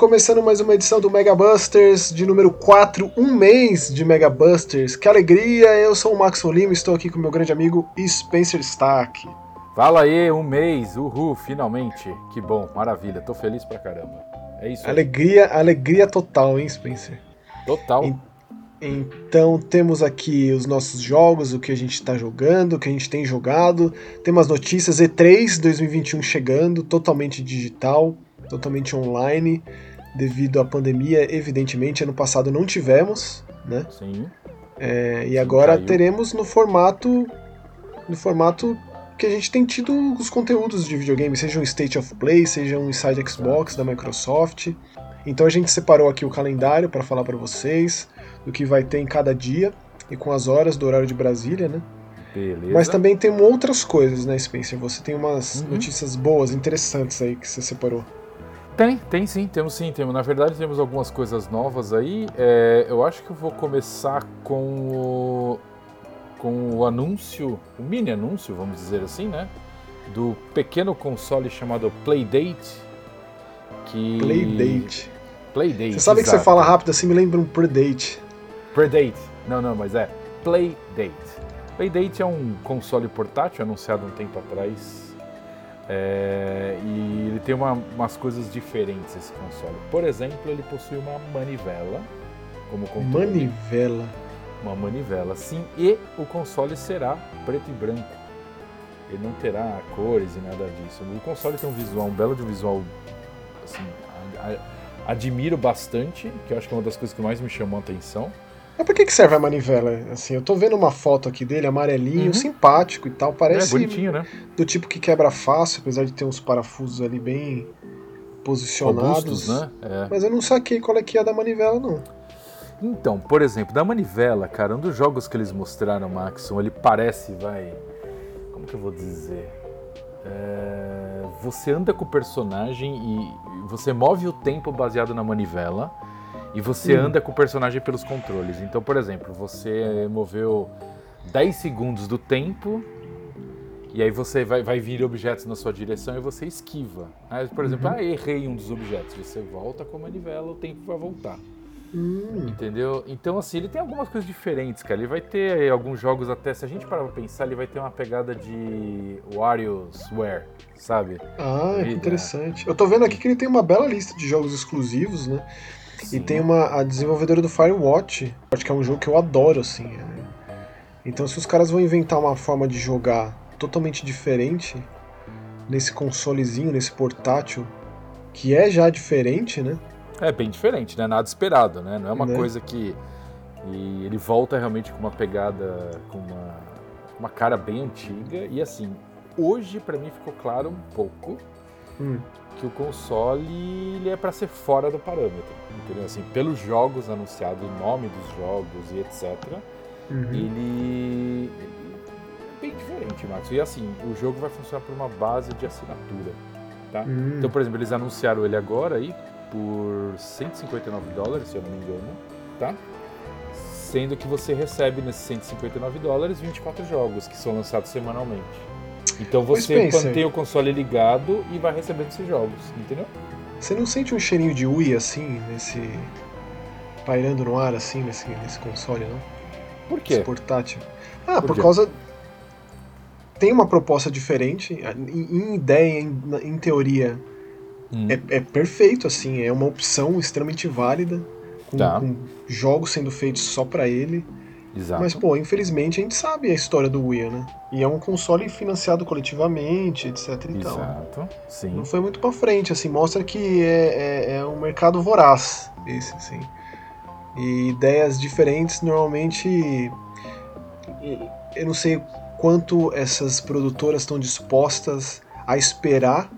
Começando mais uma edição do Mega Busters de número 4, um mês de Mega Busters. Que alegria! Eu sou o Max Lima e estou aqui com meu grande amigo Spencer Stack. Fala aí, um mês, uhul, finalmente. Que bom, maravilha, tô feliz pra caramba. É isso. Aí. Alegria, alegria total, hein, Spencer? Total. E, então temos aqui os nossos jogos, o que a gente está jogando, o que a gente tem jogado. Tem umas notícias E3 2021 chegando, totalmente digital, totalmente online, devido à pandemia. Evidentemente, ano passado não tivemos, né? Sim. É, e agora Caiu. teremos no formato, no formato que a gente tem tido os conteúdos de videogame, seja um State of Play, seja um Inside Xbox da Microsoft. Então a gente separou aqui o calendário para falar para vocês do que vai ter em cada dia e com as horas do horário de Brasília, né? Beleza. Mas também tem outras coisas, né, Spencer? Você tem umas uhum. notícias boas, interessantes aí que você separou. Tem, tem sim, temos sim, temos. Na verdade, temos algumas coisas novas aí. É, eu acho que eu vou começar com o, com o anúncio, o mini anúncio, vamos dizer assim, né? Do pequeno console chamado Playdate. Que... Playdate. Playdate. Você sabe exato. que você fala rápido assim, me lembra um Predate. Predate. Não, não, mas é Playdate. Playdate é um console portátil anunciado um tempo atrás. É, e ele tem uma, umas coisas diferentes esse console. Por exemplo, ele possui uma manivela como controle. Manivela. Uma manivela, sim. E o console será preto e branco. Ele não terá cores e nada disso. O console tem um visual, um belo de um visual assim, admiro bastante, que eu acho que é uma das coisas que mais me chamou a atenção. Mas por que, que serve a manivela? Assim, eu tô vendo uma foto aqui dele, amarelinho, uhum. simpático e tal. Parece é, bonitinho, né? do tipo que quebra fácil, apesar de ter uns parafusos ali bem posicionados. Robustos, né? É. Mas eu não saquei qual é que é a da manivela, não. Então, por exemplo, da manivela, cara, um dos jogos que eles mostraram, Maxon, ele parece, vai. Como que eu vou dizer? É... Você anda com o personagem e você move o tempo baseado na manivela e você hum. anda com o personagem pelos controles. Então, por exemplo, você moveu 10 segundos do tempo e aí você vai, vai vir objetos na sua direção e você esquiva. Aí, por exemplo, uhum. ah, errei um dos objetos. Você volta com a manivela, o tempo vai voltar. Hum. Entendeu? Então, assim, ele tem algumas coisas diferentes, cara. Ele vai ter aí, alguns jogos até, se a gente parar pra pensar, ele vai ter uma pegada de WarioWare, sabe? Ah, que interessante. Eu tô vendo aqui que ele tem uma bela lista de jogos exclusivos, né? Sim. E tem uma a desenvolvedora do Firewatch, acho que é um jogo que eu adoro, assim. Né? Então, se os caras vão inventar uma forma de jogar totalmente diferente nesse consolezinho, nesse portátil, que é já diferente, né? É bem diferente, né? Nada esperado, né? Não é uma né? coisa que. E ele volta realmente com uma pegada, com uma, uma cara bem antiga. E assim, hoje para mim ficou claro um pouco hum. Que o console ele é para ser fora do parâmetro. Entendeu? Assim, pelos jogos anunciados, o nome dos jogos e etc. Uhum. Ele, é bem diferente, Max. E assim, o jogo vai funcionar por uma base de assinatura. Tá? Hum. Então, por exemplo, eles anunciaram ele agora aí por 159 dólares, se eu não me engano, tá? Sendo que você recebe nesses 159 dólares 24 jogos que são lançados semanalmente. Então você mantém o console ligado e vai recebendo esses jogos, entendeu? Você não sente um cheirinho de Wii assim, nesse. pairando no ar assim, nesse, nesse console, não? Por quê? Esse portátil. Ah, por, por causa. Tem uma proposta diferente. Em, em ideia, em, em teoria, Hum. É, é, perfeito, assim, é uma opção extremamente válida, com, tá. com jogos sendo feitos só para ele. Exato. Mas, pô, infelizmente a gente sabe a história do Wii, né? E é um console financiado coletivamente, etc e Exato, tal. sim. Não foi muito pra frente, assim, mostra que é, é, é um mercado voraz, esse, assim. E ideias diferentes, normalmente... Eu não sei quanto essas produtoras estão dispostas a esperar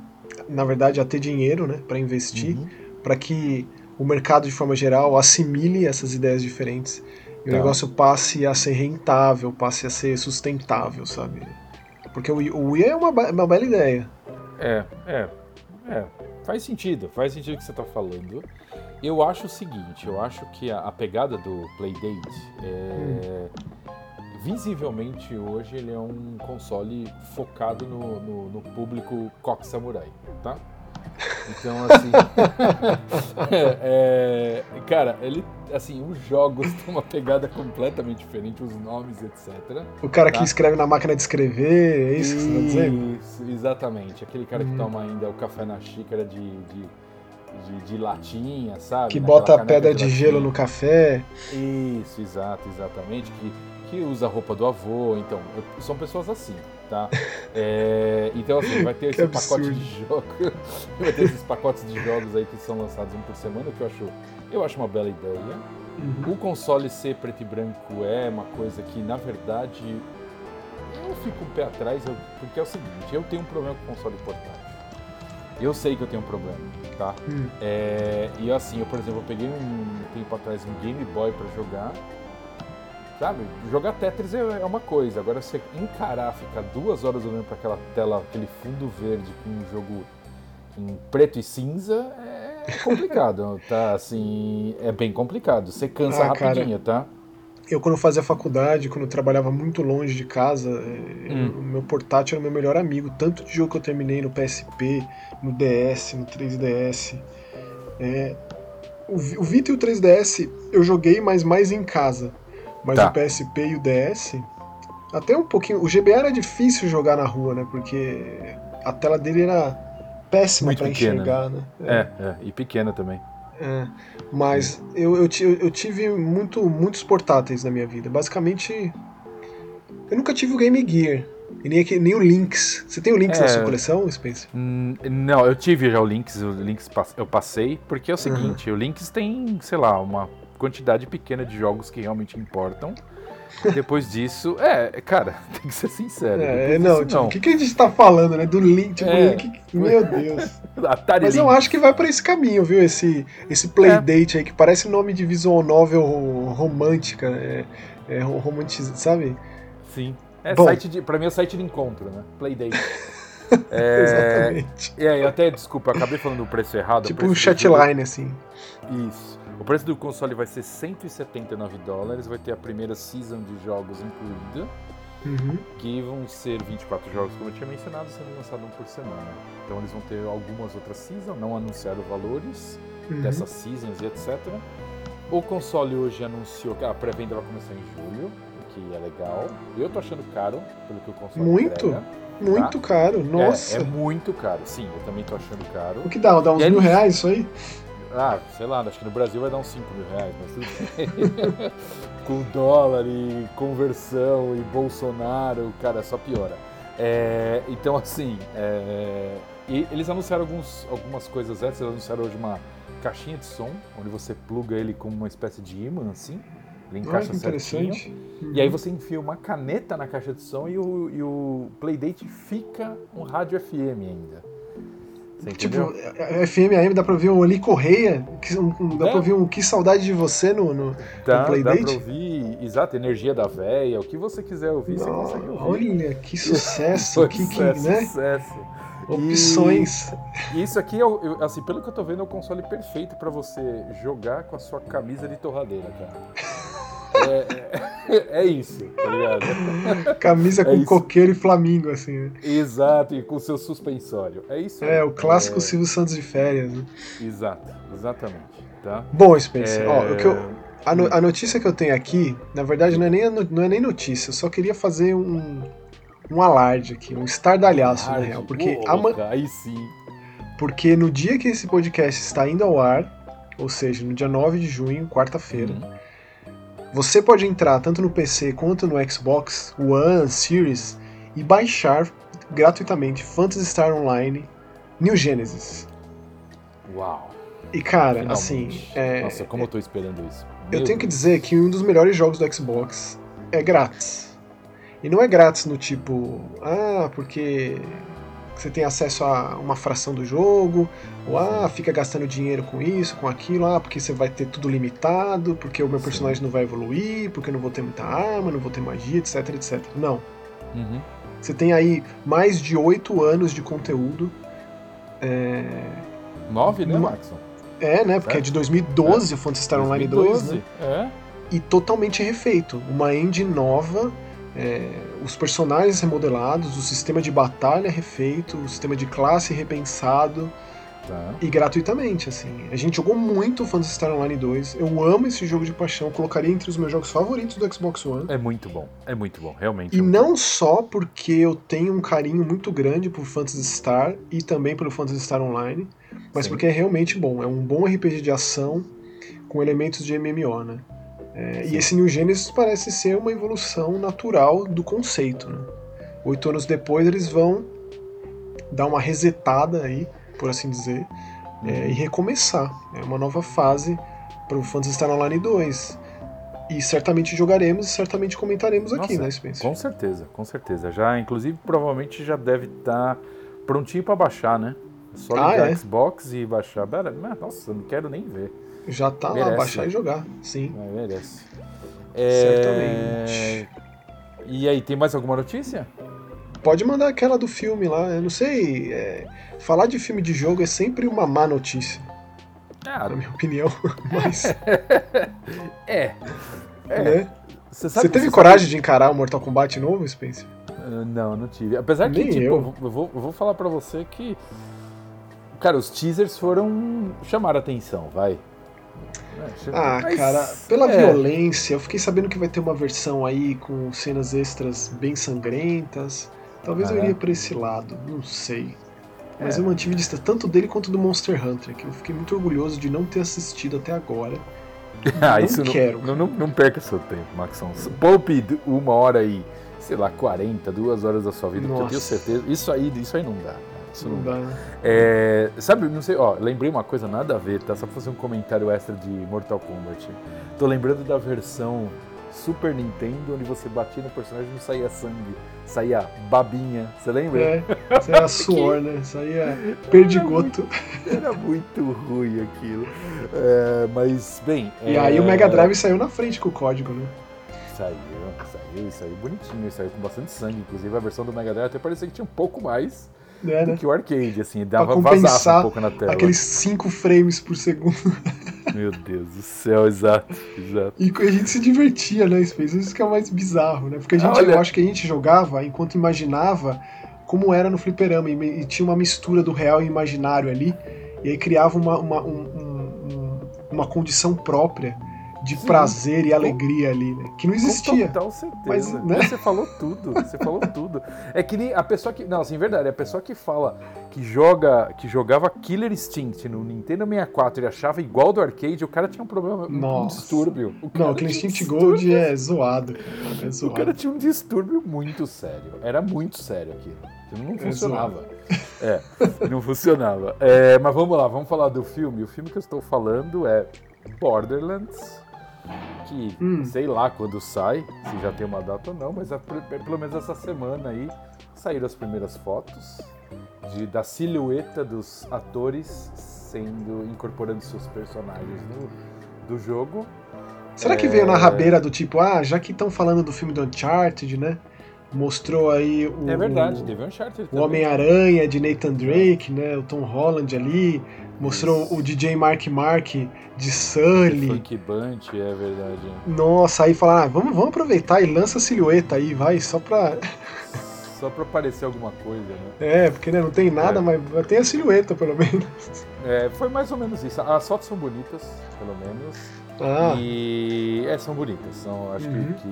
na verdade, a ter dinheiro né, para investir, uhum. para que o mercado, de forma geral, assimile essas ideias diferentes e tá. o negócio passe a ser rentável, passe a ser sustentável, sabe? Porque o, o Wii é uma, uma bela ideia. É, é, é. Faz sentido, faz sentido o que você está falando. Eu acho o seguinte, eu acho que a, a pegada do Playdate é... Hum visivelmente hoje ele é um console focado no, no, no público coque samurai, tá? Então, assim. é, cara, ele. Assim, os jogos têm uma pegada completamente diferente, os nomes, etc. O cara tá? que escreve na máquina de escrever, é isso, isso que você tá dizendo? Isso, exatamente. Aquele cara que toma ainda o café na xícara de, de, de, de latinha, sabe? Que Naquela bota a pedra de, de gelo no café. Isso, exato, exatamente. Que, que usa a roupa do avô. Então, são pessoas assim tá? É, então, assim, vai ter esse pacote de jogos. vai ter esses pacotes de jogos aí que são lançados um por semana, que eu acho, eu acho uma bela ideia. Uhum. O console ser preto e branco é uma coisa que, na verdade, eu fico um pé atrás, eu, porque é o seguinte, eu tenho um problema com console portátil. Eu sei que eu tenho um problema, tá? Hum. É, e assim, eu, por exemplo, eu peguei um tempo atrás um Game Boy para jogar Sabe? Jogar Tetris é, é uma coisa, agora você encarar, ficar duas horas olhando para aquela tela, aquele fundo verde com um jogo em preto e cinza é complicado, tá? Assim, é bem complicado. Você cansa ah, rapidinho, cara, tá? Eu, quando fazia faculdade, quando eu trabalhava muito longe de casa, é, hum. o meu portátil era o meu melhor amigo. Tanto de jogo que eu terminei no PSP, no DS, no 3DS. É, o, o Vita e o 3DS eu joguei, mas mais em casa. Mas tá. o PSP e o DS, até um pouquinho. O GBA era difícil jogar na rua, né? Porque a tela dele era péssima para enxergar, né? É. é. é, e pequena também. É, mas eu, eu, eu, tive muito, muitos portáteis na minha vida. Basicamente, eu nunca tive o Game Gear. E nem, nem o Lynx. Você tem o Lynx é, na sua coleção, Spencer? Hum, não, eu tive já o Lynx, o Lynx eu passei, porque é o seguinte, uhum. o Lynx tem, sei lá, uma quantidade pequena de jogos que realmente importam. Depois disso, é, cara, tem que ser sincero. É, não, disso, tipo, não. o que, que a gente tá falando, né? Do Link, tipo, é. Link, meu Deus. Atari Mas Link. eu acho que vai para esse caminho, viu? Esse, esse Playdate é. aí, que parece nome de visual novel romântica, é, é romantizado, sabe? Sim. É, Bom, site de, pra mim é site de encontro, né? Playdate. é, Exatamente. E aí, até, desculpa, eu acabei falando o preço errado. Tipo um chatline, assim. Isso. O preço do console vai ser 179 dólares, vai ter a primeira season de jogos incluída, uhum. que vão ser 24 jogos, como eu tinha mencionado, sendo lançados um por semana. Então eles vão ter algumas outras seasons, não anunciaram valores uhum. dessas seasons e etc. O console hoje anunciou que a pré-venda vai começar em julho, o que é legal. Eu tô achando caro, pelo que o console Muito? Entrega, muito tá? caro, nossa. É, é, muito caro, sim, eu também tô achando caro. O que dá? Dá uns e mil reais isso aí? Ah, sei lá, acho que no Brasil vai dar uns 5 mil reais, mas tudo bem. Com dólar e conversão e Bolsonaro, cara, só piora. É, então, assim, é, eles anunciaram alguns, algumas coisas antes, eles anunciaram hoje uma caixinha de som, onde você pluga ele com uma espécie de imã, assim, ele encaixa certinho. Uhum. E aí você enfia uma caneta na caixa de som e o, e o Playdate fica um rádio FM ainda tipo, FM AM dá pra ouvir um Ali Correia, um, dá é. pra ouvir um Que Saudade de Você no, no, dá, no Playdate? Dá pra ouvir, exato, Energia da Véia, o que você quiser ouvir, Não, você consegue ouvir. Olha, que sucesso, que, que, né? Sucesso. Opções. E isso aqui, eu, eu, assim, pelo que eu tô vendo, é o console perfeito para você jogar com a sua camisa de torradeira, cara. É, é, é, isso, tá ligado? Camisa é com isso. coqueiro e flamingo, assim, né? Exato, e com seu suspensório. É isso. É, o clássico. Silvio Santos de férias, né? Exato, exatamente. Tá? Bom, Spencer, ó, o que eu, a, no, a, notícia que eu tenho aqui, na verdade, não é nem, não é nem notícia, eu só queria fazer um, um alarde aqui, um estardalhaço, na real. Porque, ama... aí sim. porque no dia que esse podcast está indo ao ar, ou seja, no dia 9 de junho, quarta-feira, uhum você pode entrar tanto no PC quanto no Xbox One, Series e baixar gratuitamente Phantasy Star Online New Genesis. Uau! E cara, Finalmente. assim. É, Nossa, como eu tô esperando isso. Meu eu tenho Deus. que dizer que um dos melhores jogos do Xbox é grátis. E não é grátis no tipo, ah, porque você tem acesso a uma fração do jogo, ou ah, fica gastando dinheiro com isso, com aquilo, ah, porque você vai ter tudo limitado, porque o meu personagem Sim. não vai evoluir, porque eu não vou ter muita arma, não vou ter magia, etc, etc. Não. Uhum. Você tem aí mais de oito anos de conteúdo. É... Nove, né, Maxon? É, né? Porque é, é de 2012 é. o Phantasy Star Online 2, né? É. E totalmente refeito. Uma engine nova é, os personagens remodelados, o sistema de batalha refeito, o sistema de classe repensado, Tá. E gratuitamente, assim. A gente jogou muito Phantasy Star Online 2. Eu amo esse jogo de paixão. Colocaria entre os meus jogos favoritos do Xbox One. É muito bom. É muito bom, realmente. E é não bom. só porque eu tenho um carinho muito grande por Phantasy Star e também pelo Phantasy Star Online, mas Sim. porque é realmente bom. É um bom RPG de ação com elementos de MMO, né? É, e esse New Genesis parece ser uma evolução natural do conceito, né? Oito anos depois eles vão dar uma resetada aí por assim dizer, é, e recomeçar. É uma nova fase para o Phantasy Star Online 2. E certamente jogaremos e certamente comentaremos Nossa, aqui, né, Spencer? Com certeza, com certeza. Já, inclusive, provavelmente já deve estar tá prontinho para baixar, né? É só ah, ligar ah, é? Xbox e baixar. Nossa, não quero nem ver. Já tá merece. lá, baixar e jogar, sim. É, merece. É... Certamente. E aí, tem mais alguma notícia? Pode mandar aquela do filme lá, eu não sei. É falar de filme de jogo é sempre uma má notícia. Ah, na minha opinião. Mas. é. é. Né? Você, você teve você coragem sabe... de encarar o Mortal Kombat novo, Spencer? Uh, não, não tive. Apesar Nem que, tipo, eu. eu, vou, eu vou falar pra você que. Cara, os teasers foram. chamar a atenção, vai. É, ah, Mas, cara, pela é. violência, eu fiquei sabendo que vai ter uma versão aí com cenas extras bem sangrentas. Talvez eu iria por esse lado, não sei. Mas é. eu mantive distância tanto dele quanto do Monster Hunter, que eu fiquei muito orgulhoso de não ter assistido até agora. ah, não isso quero. Não, não, não, perca seu tempo, Maxão. Poupe uma hora e, sei lá, 40, duas horas da sua vida, Nossa. eu tenho certeza. Isso aí, isso aí não dá. Isso não, não dá. dá. É, sabe, não sei, ó, lembrei uma coisa nada a ver, tá? Só pra fazer um comentário extra de Mortal Kombat. Tô lembrando da versão Super Nintendo, onde você batia no personagem e não saía sangue, saía babinha, você lembra? É, saía suor, né? Saía perdigoto. Era, era muito ruim aquilo. É, mas, bem. E é... aí o Mega Drive saiu na frente com o código, né? Saiu, saiu, saiu bonitinho, saiu com bastante sangue. Inclusive a versão do Mega Drive até parecia que tinha um pouco mais. É, né? do que o arcade, assim, dava vazar um pouco na tela. Aqueles 5 frames por segundo. Meu Deus do céu, exato, exato. E a gente se divertia, né, Space? Isso que é o mais bizarro, né? Porque a gente, eu acho que a gente jogava enquanto imaginava como era no fliperama e, e tinha uma mistura do real e imaginário ali, e aí criava uma, uma, um, um, uma condição própria de Sim. prazer e alegria ali, né? Que não existia. Com total certeza. Mas, né? Você falou tudo, você falou tudo. É que nem a pessoa que. Não, assim, verdade, a pessoa que fala que joga, que jogava Killer Instinct no Nintendo 64 e achava igual do arcade, o cara tinha um problema, Nossa. um distúrbio. O não, Killer Instinct Gold é zoado, é zoado. O cara tinha um distúrbio muito sério. Era muito sério aquilo. Não é funcionava. É, é não funcionava. É, mas vamos lá, vamos falar do filme. O filme que eu estou falando é Borderlands que hum. sei lá quando sai, se já tem uma data ou não, mas a, pelo menos essa semana aí saíram as primeiras fotos de, da silhueta dos atores sendo incorporando seus personagens no, do jogo. Será que é... veio na rabeira do tipo, ah, já que estão falando do filme do Uncharted, né? Mostrou aí o. É verdade, Uncharted. O Homem-Aranha de Nathan Drake, né? O Tom Holland ali. Mostrou Isso. o DJ Mark Mark de Sully. Funk Bunch, é verdade. Nossa, aí falar, ah, vamos, vamos aproveitar e lança a silhueta aí, vai, só pra. Só pra parecer alguma coisa, né? É, porque né, não tem nada, é. mas tem a silhueta, pelo menos. É, foi mais ou menos isso. As fotos são bonitas, pelo menos. Ah. E. É, são bonitas. São, acho uhum. que,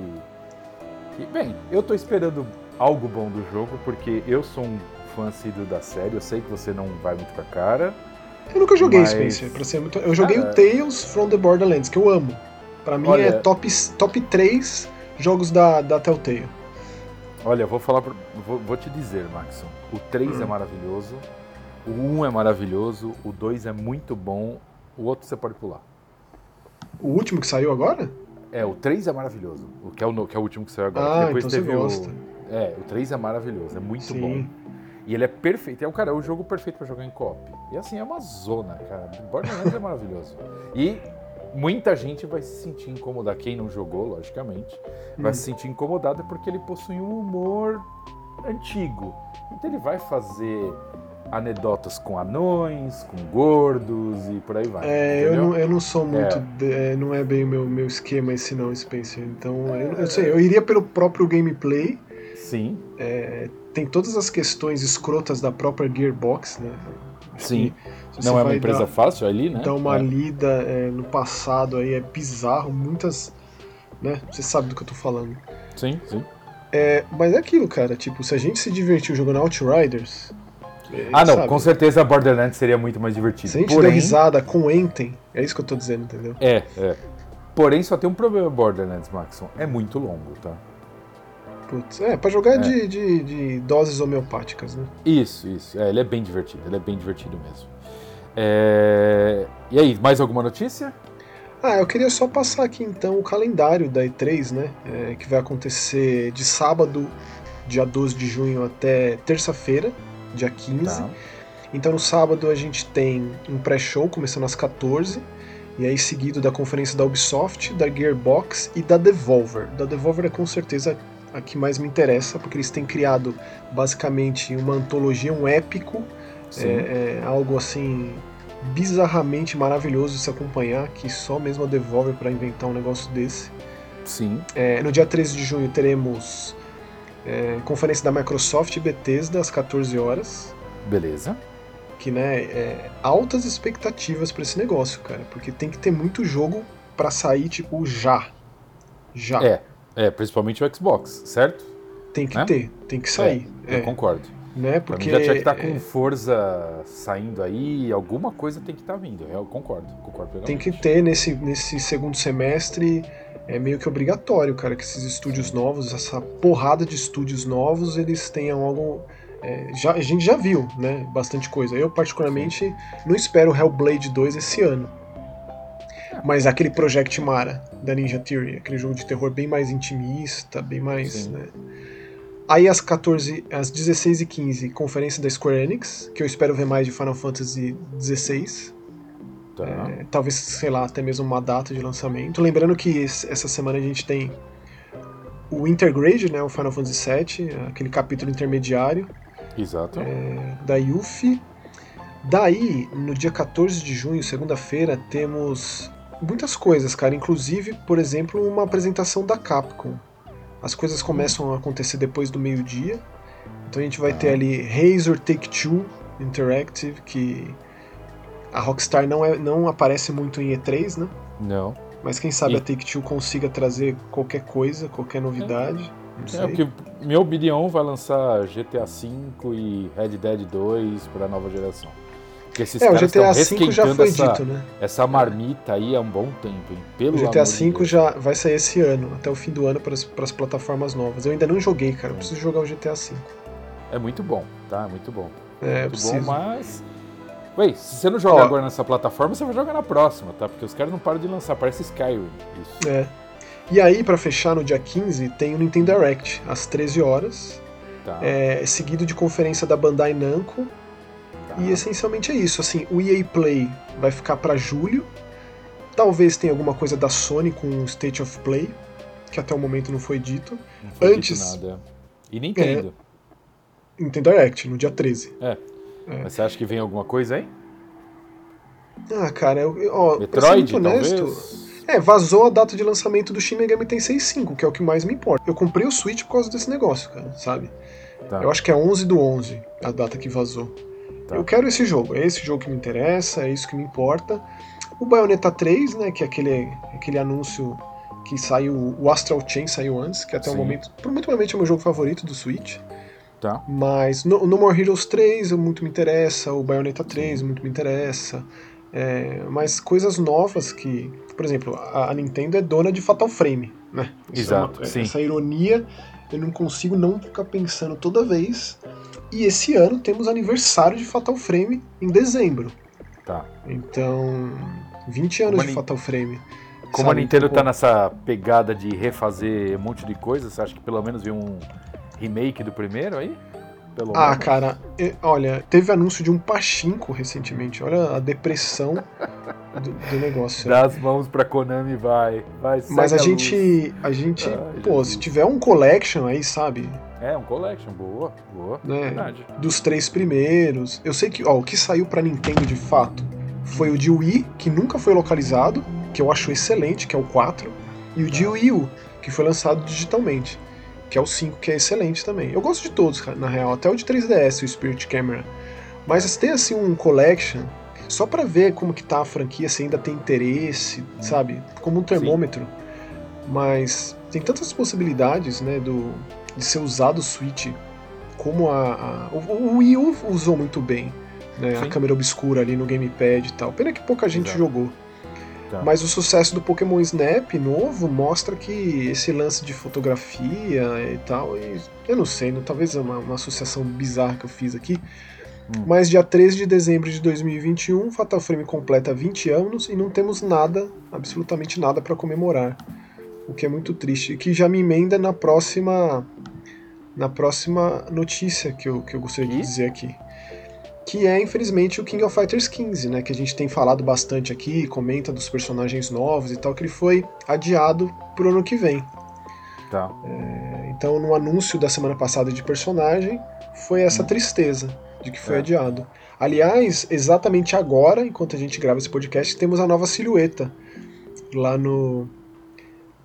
Bem, eu tô esperando algo bom do jogo, porque eu sou um fã assíduo da série, eu sei que você não vai muito com a cara. Eu nunca joguei Mas... Spencer, pra ser muito. Eu joguei o Tales from the Borderlands, que eu amo. Pra mim Olha... é top, top 3 jogos da, da Telltale. Olha, vou falar. Vou, vou te dizer, Maxon. O 3 hum. é maravilhoso. O 1 é maravilhoso. O 2 é muito bom. O outro você pode pular. O último que saiu agora? É, o 3 é maravilhoso. O que é o, que é o último que saiu agora. Ah, Depois então teve você gosta. O, é, o 3 é maravilhoso. É muito Sim. bom. E ele é perfeito. É o cara, é o jogo perfeito para jogar em co E assim, é uma zona, cara. Borderlands é maravilhoso. E muita gente vai se sentir incomodada. Quem não jogou, logicamente, vai hum. se sentir incomodada porque ele possui um humor antigo. Então ele vai fazer anedotas com anões, com gordos e por aí vai. É, eu não, eu não sou muito. É. De, é, não é bem o meu, meu esquema esse não, Spencer. Então, é, eu, eu sei, eu iria pelo próprio gameplay. Sim. É, tem todas as questões escrotas da própria Gearbox, né? Sim. Não é uma empresa dar, fácil ali, né? Dar uma é. lida é, no passado aí é bizarro, muitas. Né? Você sabe do que eu tô falando. Sim, sim. É, mas é aquilo, cara, tipo, se a gente se divertiu jogando Outriders. Ah, não, sabe, com certeza Borderlands seria muito mais divertido. Se a gente Porém... der risada com Enten, é isso que eu tô dizendo, entendeu? É, é. Porém, só tem um problema Borderlands, Maxon. É muito longo, tá? Putz, é, pra jogar é. De, de, de, doses homeopáticas, né? Isso, isso. É, ele é bem divertido, ele é bem divertido mesmo. É... E aí, mais alguma notícia? Ah, eu queria só passar aqui então o calendário da E3, né? É, que vai acontecer de sábado, dia 12 de junho, até terça-feira, dia 15. Tá. Então no sábado a gente tem um pré-show começando às 14 e aí seguido da conferência da Ubisoft, da Gearbox e da Devolver. Da Devolver é com certeza a que mais me interessa, porque eles têm criado basicamente uma antologia, um épico, é, é, algo assim bizarramente maravilhoso de se acompanhar, que só mesmo a Devolver para inventar um negócio desse. Sim. É, no dia 13 de junho teremos é, conferência da Microsoft e Bethesda às 14 horas. Beleza. Que, né, é, altas expectativas para esse negócio, cara, porque tem que ter muito jogo para sair, tipo, já. Já. É, é, principalmente o Xbox, certo? Tem que né? ter, tem que sair. É, eu é. concordo. Né? Porque já tinha que estar tá com é. força saindo aí, alguma coisa tem que estar tá vindo. Eu concordo, concordo Tem que ter nesse, nesse segundo semestre, é meio que obrigatório, cara, que esses estúdios novos, essa porrada de estúdios novos, eles tenham algo. É, já, a gente já viu, né? Bastante coisa. Eu, particularmente, não espero Hellblade 2 esse ano. Mas aquele Project Mara da Ninja Theory, aquele jogo de terror bem mais intimista, bem mais. Né? Aí às 14, às 16 e 15 conferência da Square Enix, que eu espero ver mais de Final Fantasy XVI. Tá. É, talvez, sei lá, até mesmo uma data de lançamento. Lembrando que essa semana a gente tem o Intergrade, né, o Final Fantasy VII, aquele capítulo intermediário. Exato. É, da Yuffie. Daí, no dia 14 de junho, segunda-feira, temos muitas coisas, cara. Inclusive, por exemplo, uma apresentação da Capcom. As coisas começam a acontecer depois do meio-dia. Então a gente vai ter ali Razor Take-Two Interactive, que a Rockstar não, é, não aparece muito em E3, né? Não. Mas quem sabe e... a Take-Two consiga trazer qualquer coisa, qualquer novidade. É, é porque meu opinião vai lançar GTA V e Red Dead 2 para a nova geração. Porque esses é, o GTA V já foi essa, dito, né? Essa marmita aí há um bom tempo, hein? Pelo o GTA V já vai sair esse ano, até o fim do ano para as plataformas novas. Eu ainda não joguei, cara. Eu preciso jogar o GTA V. É muito bom, tá? É muito bom. É, muito preciso. bom, mas. Ué, se você não jogar agora nessa plataforma, você vai jogar na próxima, tá? Porque os caras não param de lançar, parece Skyrim. Isso. É. E aí, para fechar no dia 15, tem o Nintendo Direct, às 13 horas. Tá. É, seguido de conferência da Bandai Namco e essencialmente é isso. Assim, o EA Play vai ficar para julho. Talvez tenha alguma coisa da Sony com o State of Play, que até o momento não foi dito. Não foi Antes. Dito nada. E Nintendo. É, Nintendo Direct, no dia 13. É. é. Mas você acha que vem alguma coisa aí? Ah, cara, eu, ó, Metroid, honesto. É, vazou a data de lançamento do Shin Megami Tensei 5, que é o que mais me importa. Eu comprei o Switch por causa desse negócio, cara, sabe? Tá. Eu acho que é 11 do 11 a data que vazou. Tá. Eu quero esse jogo, é esse jogo que me interessa, é isso que me importa. O Bayonetta 3, né, que é aquele, aquele anúncio que saiu, o Astral Chain saiu antes, que até Sim. o momento, provavelmente é o meu jogo favorito do Switch. Tá. Mas no, no More Heroes 3 muito me interessa, o Bayonetta 3 muito me interessa. É, mas coisas novas que, por exemplo, a, a, Nintendo é dona de Fatal Frame, né? Isso Exato. É uma, essa ironia eu não consigo não ficar pensando toda vez. E esse ano temos aniversário de Fatal Frame em dezembro. Tá. Então, 20 anos Como de Fatal Frame. Como sabe? a Nintendo tá nessa pegada de refazer um monte de coisas, acha que pelo menos viu um remake do primeiro aí? Pelo ah, menos. cara, olha, teve anúncio de um Pachinko recentemente. Olha a depressão do, do negócio. Dá as mãos pra Konami, vai. vai Mas a, a gente. A gente. Pô, se tiver um collection aí, sabe? É, um collection, boa, boa. Né? Verdade. Dos três primeiros. Eu sei que, ó, o que saiu pra Nintendo de fato foi o de Wii, que nunca foi localizado, que eu acho excelente, que é o 4, e o de tá. Wii U, que foi lançado digitalmente que é o 5, que é excelente também. Eu gosto de todos, na real, até o de 3DS, o Spirit Camera. Mas tem assim um collection, só para ver como que tá a franquia, se ainda tem interesse, sabe? Como um termômetro. Sim. Mas tem tantas possibilidades, né, do, de ser usado o Switch como a, a o, o Wii U usou muito bem, né, a câmera obscura ali no gamepad e tal. Pena que pouca gente Exato. jogou. Tá. Mas o sucesso do Pokémon Snap novo mostra que esse lance de fotografia e tal, e eu não sei, não, talvez é uma, uma associação bizarra que eu fiz aqui, hum. mas dia 13 de dezembro de 2021, Fatal Frame completa 20 anos e não temos nada, absolutamente nada para comemorar. O que é muito triste, que já me emenda na próxima na próxima notícia que eu, que eu gostaria de dizer aqui que é infelizmente o King of Fighters 15, né, que a gente tem falado bastante aqui, comenta dos personagens novos e tal, que ele foi adiado pro ano que vem. Tá. É, então, no anúncio da semana passada de personagem, foi essa tristeza de que foi é. adiado. Aliás, exatamente agora, enquanto a gente grava esse podcast, temos a nova silhueta lá no,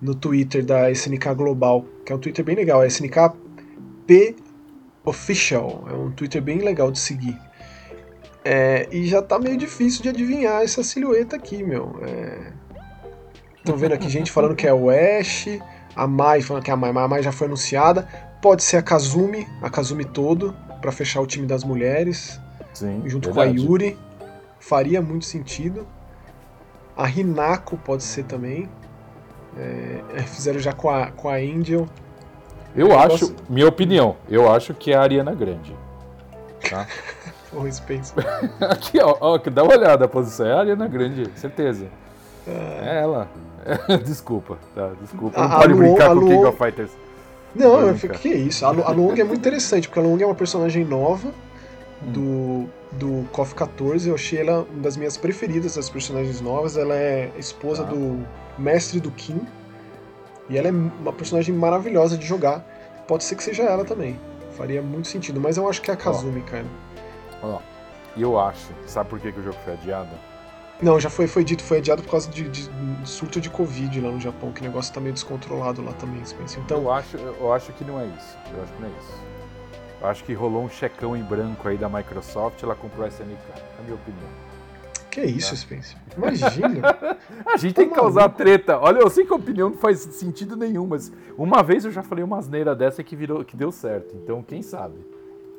no Twitter da SNK Global, que é um Twitter bem legal, é SNK P Official, é um Twitter bem legal de seguir. É, e já tá meio difícil de adivinhar essa silhueta aqui, meu. Estão é... vendo aqui gente falando que é o Ash, a Mai falando que é a Mai, a Mai já foi anunciada. Pode ser a Kazumi, a Kazumi todo, para fechar o time das mulheres. Sim, junto verdade. com a Yuri. Faria muito sentido. A Hinako pode ser também. É, fizeram já com a, com a Angel. Eu acho, minha opinião, eu acho que é a Ariana Grande. Tá? o Spencer. Aqui, ó, ó, dá uma olhada, a posição é a Ariana Grande, certeza. É, é ela. desculpa, tá? Desculpa. Não a, pode a brincar com o King of Fighters. Não, eu fico, que isso? A, a Long é muito interessante, porque a Long é uma personagem nova hum. do, do KOF 14. Eu achei ela uma das minhas preferidas das personagens novas. Ela é esposa ah. do mestre do Kim. E ela é uma personagem maravilhosa de jogar. Pode ser que seja ela também. Faria muito sentido, mas eu acho que é a Kazumi, oh. cara. Ó, eu acho. Sabe por que, que o jogo foi adiado? Não, já foi, foi dito, foi adiado por causa de, de, surto de Covid lá no Japão, que o negócio tá meio descontrolado lá também, Spencer. Então... Eu acho, eu acho que não é isso. Eu acho que não é isso. Eu acho que rolou um checão em branco aí da Microsoft, ela comprou a SNK, é a minha opinião. Que isso, tá? Spencer? Imagina! a gente tá tem que causar treta. Olha, eu sei que a opinião não faz sentido nenhum, mas uma vez eu já falei uma asneira dessa que, virou, que deu certo. Então, quem sabe?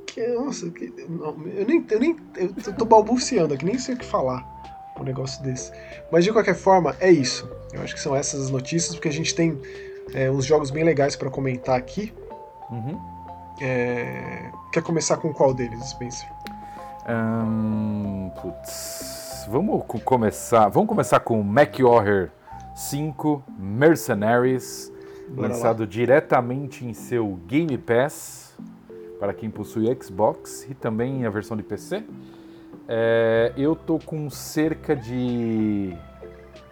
que, nossa, que, não, eu nem, eu nem eu tô balbuciando aqui, nem sei o que falar um negócio desse. Mas de qualquer forma, é isso. Eu acho que são essas as notícias, porque a gente tem é, uns jogos bem legais para comentar aqui. Uhum. É, quer começar com qual deles, Spencer? Um, putz, vamos começar. Vamos começar com Mac Warrior 5 Mercenaries, Bora lançado lá. diretamente em seu Game Pass para quem possui Xbox e também a versão de PC. É, eu tô com cerca de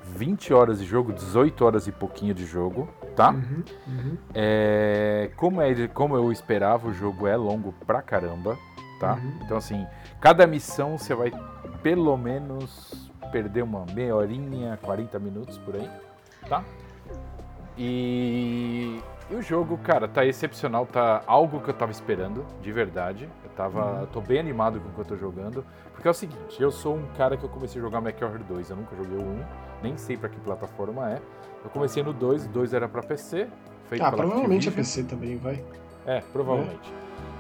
20 horas de jogo, 18 horas e pouquinho de jogo, tá? Uhum, uhum. É, como, é, como eu esperava, o jogo é longo pra caramba, tá? Uhum. Então, assim, cada missão você vai pelo menos perder uma meia horinha, 40 minutos por aí, tá? E e o jogo, cara, tá excepcional, tá algo que eu tava esperando, de verdade. Eu tava. Uhum. tô bem animado com o que eu tô jogando. Porque é o seguinte, eu sou um cara que eu comecei a jogar MacWarrior 2, eu nunca joguei o 1, nem sei pra que plataforma é. Eu comecei no 2, o 2 era pra PC, feito ah, provavelmente Activision. é PC também, vai. É, provavelmente.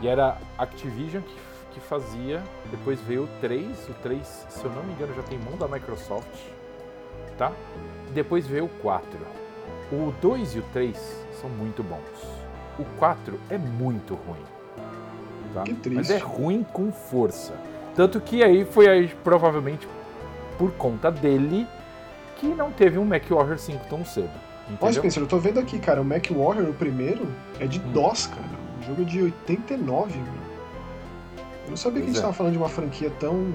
É. E era Activision que, que fazia, depois veio o 3, o 3, se eu não me engano, já tem mão da Microsoft, tá? Depois veio o 4. O 2 e o 3 são muito bons. O 4 é muito ruim. Tá? Que triste. Mas é ruim com força. Tanto que aí foi aí, provavelmente por conta dele que não teve um Mac Warrior 5 tão cedo. Entendeu? Spencer, eu tô vendo aqui, cara, o Mac Warrior, o primeiro, é de hum. DOS, cara. O jogo é de 89, meu. Eu não sabia pois que a gente é. tava falando de uma franquia tão.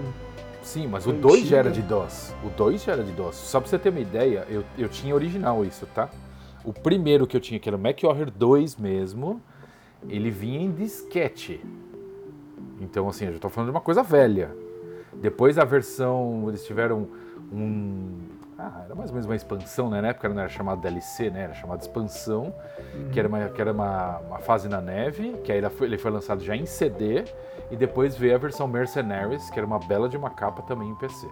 Sim, mas o 2 já era de DOS. O 2 já era de DOS. Só pra você ter uma ideia, eu, eu tinha original isso, tá? O primeiro que eu tinha, que era o MacWarrior 2 mesmo, ele vinha em disquete. Então, assim, eu já estou falando de uma coisa velha. Depois a versão, eles tiveram um. Ah, era mais ou menos uma expansão, né? Na época não era chamado DLC, né? Era chamado expansão, uhum. que era, uma, que era uma, uma fase na neve, que aí foi, ele foi lançado já em CD, e depois veio a versão Mercenaries, que era uma bela de uma capa também em PC.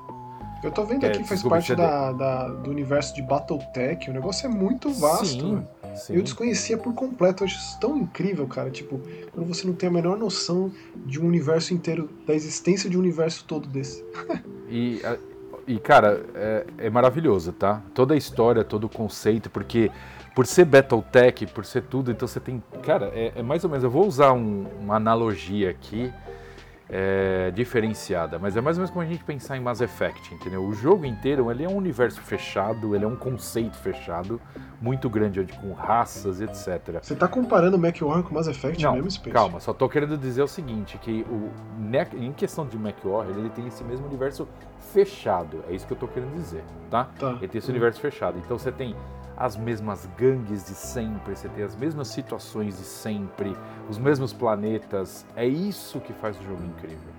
Eu tô vendo aqui, é, faz parte da, da, do universo de Battletech. O negócio é muito vasto. Sim, sim. Eu desconhecia por completo. Eu acho isso tão incrível, cara. Tipo, quando você não tem a menor noção de um universo inteiro, da existência de um universo todo desse. e, e, cara, é, é maravilhoso, tá? Toda a história, todo o conceito, porque por ser Battletech, por ser tudo, então você tem. Cara, é, é mais ou menos. Eu vou usar um, uma analogia aqui é, diferenciada, mas é mais ou menos como a gente pensar em Mass Effect, entendeu? O jogo inteiro ele é um universo fechado, ele é um conceito fechado, muito grande, com raças, etc. Você está comparando o MacWarrior com Mass Effect Não, no mesmo space? calma, só estou querendo dizer o seguinte, que o, em questão de MacWarrior, ele tem esse mesmo universo fechado, é isso que eu estou querendo dizer, tá? tá. Ele tem esse universo fechado, então você tem as mesmas gangues de sempre, você tem as mesmas situações de sempre, os mesmos planetas. É isso que faz o jogo incrível.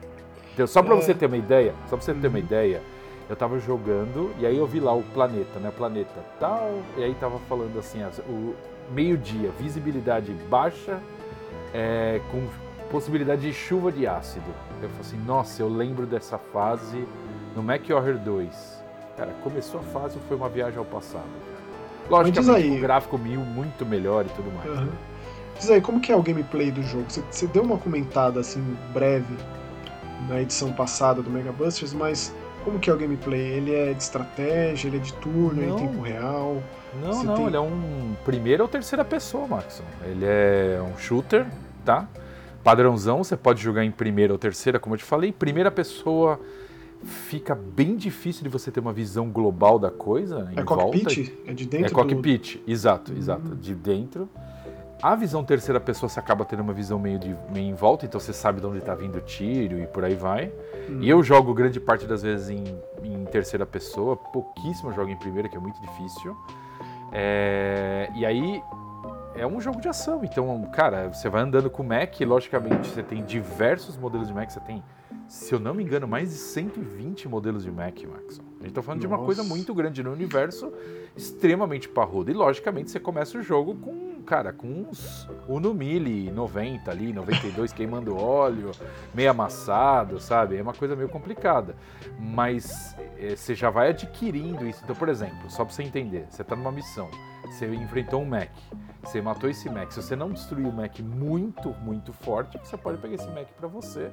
Então, só para é. você ter uma ideia, só para você ter uma uhum. ideia, eu tava jogando e aí eu vi lá o planeta, né? Planeta tal, e aí tava falando assim, o meio-dia, visibilidade baixa, é, com possibilidade de chuva de ácido. Eu falei assim, nossa, eu lembro dessa fase no MacWarrior 2. Cara, começou a fase foi uma viagem ao passado. Logicamente aí, um gráfico mil muito melhor e tudo mais. Uhum. Né? Diz aí, como que é o gameplay do jogo? Você, você, deu uma comentada assim, breve, na edição passada do Mega Busters, mas como que é o gameplay? Ele é de estratégia, ele é de turno, não. em tempo real? Não, você não, tem... ele é um primeira ou terceira pessoa, Max. Ele é um shooter, tá? Padrãozão, você pode jogar em primeira ou terceira, como eu te falei. Primeira pessoa fica bem difícil de você ter uma visão global da coisa. É cockpit? É de dentro? É cockpit, do... exato, exato. Hum. De dentro. A visão terceira pessoa você acaba tendo uma visão meio, de, meio em volta, então você sabe de onde está vindo o tiro e por aí vai. Hum. E eu jogo grande parte das vezes em, em terceira pessoa, pouquíssimo eu jogo em primeira, que é muito difícil. É, e aí é um jogo de ação, então, cara, você vai andando com o Mac, logicamente você tem diversos modelos de Mac, você tem se eu não me engano, mais de 120 modelos de Mac, Maxon. A gente está falando Nossa. de uma coisa muito grande no universo, extremamente parrudo. E logicamente você começa o jogo com, cara, com uns Uno Mille 90 ali, 92 queimando óleo, meio amassado, sabe? É uma coisa meio complicada. Mas é, você já vai adquirindo isso. Então, por exemplo, só para você entender, você está numa missão, você enfrentou um Mac, você matou esse Mac. Se você não destruir o Mac muito, muito forte, você pode pegar esse Mac para você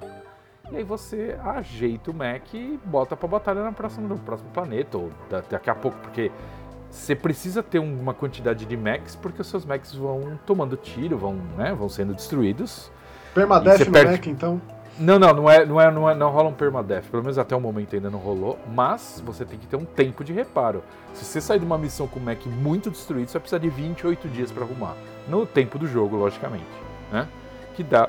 e aí você ajeita o Mac e bota pra batalha na próxima, no próximo planeta, ou daqui a pouco, porque você precisa ter uma quantidade de Macs, porque os seus Macs vão tomando tiro, vão, né, vão sendo destruídos. Permadeath no perde... Mac, então? Não, não, não é, não é, não é, não rola um permadeath. Pelo menos até o momento ainda não rolou. Mas você tem que ter um tempo de reparo. Se você sair de uma missão com o Mac muito destruído, você vai precisar de 28 dias para arrumar. No tempo do jogo, logicamente, né? Que dá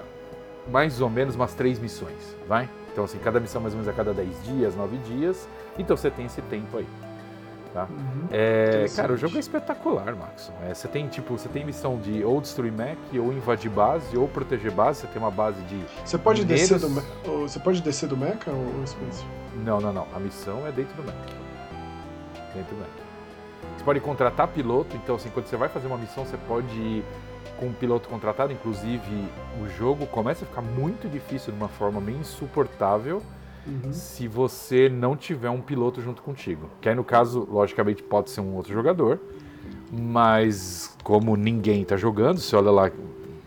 mais ou menos umas três missões, vai? Então, assim, cada missão mais ou menos a cada 10 dias, 9 dias. Então você tem esse tempo aí. Tá? Uhum, é, cara, o jogo é espetacular, Max. É, você tem tipo, você tem missão de ou destruir Mac, ou invadir base, ou proteger base. Você tem uma base de. Você pode descer do Você pode descer do Mac ou Space? Não, não, não. A missão é dentro do Mac. Dentro do Mac. Você pode contratar piloto, então assim, quando você vai fazer uma missão, você pode com o piloto contratado, inclusive o jogo começa a ficar muito difícil de uma forma meio insuportável se você não tiver um piloto junto contigo. Que aí no caso, logicamente, pode ser um outro jogador, mas como ninguém está jogando, se olha lá,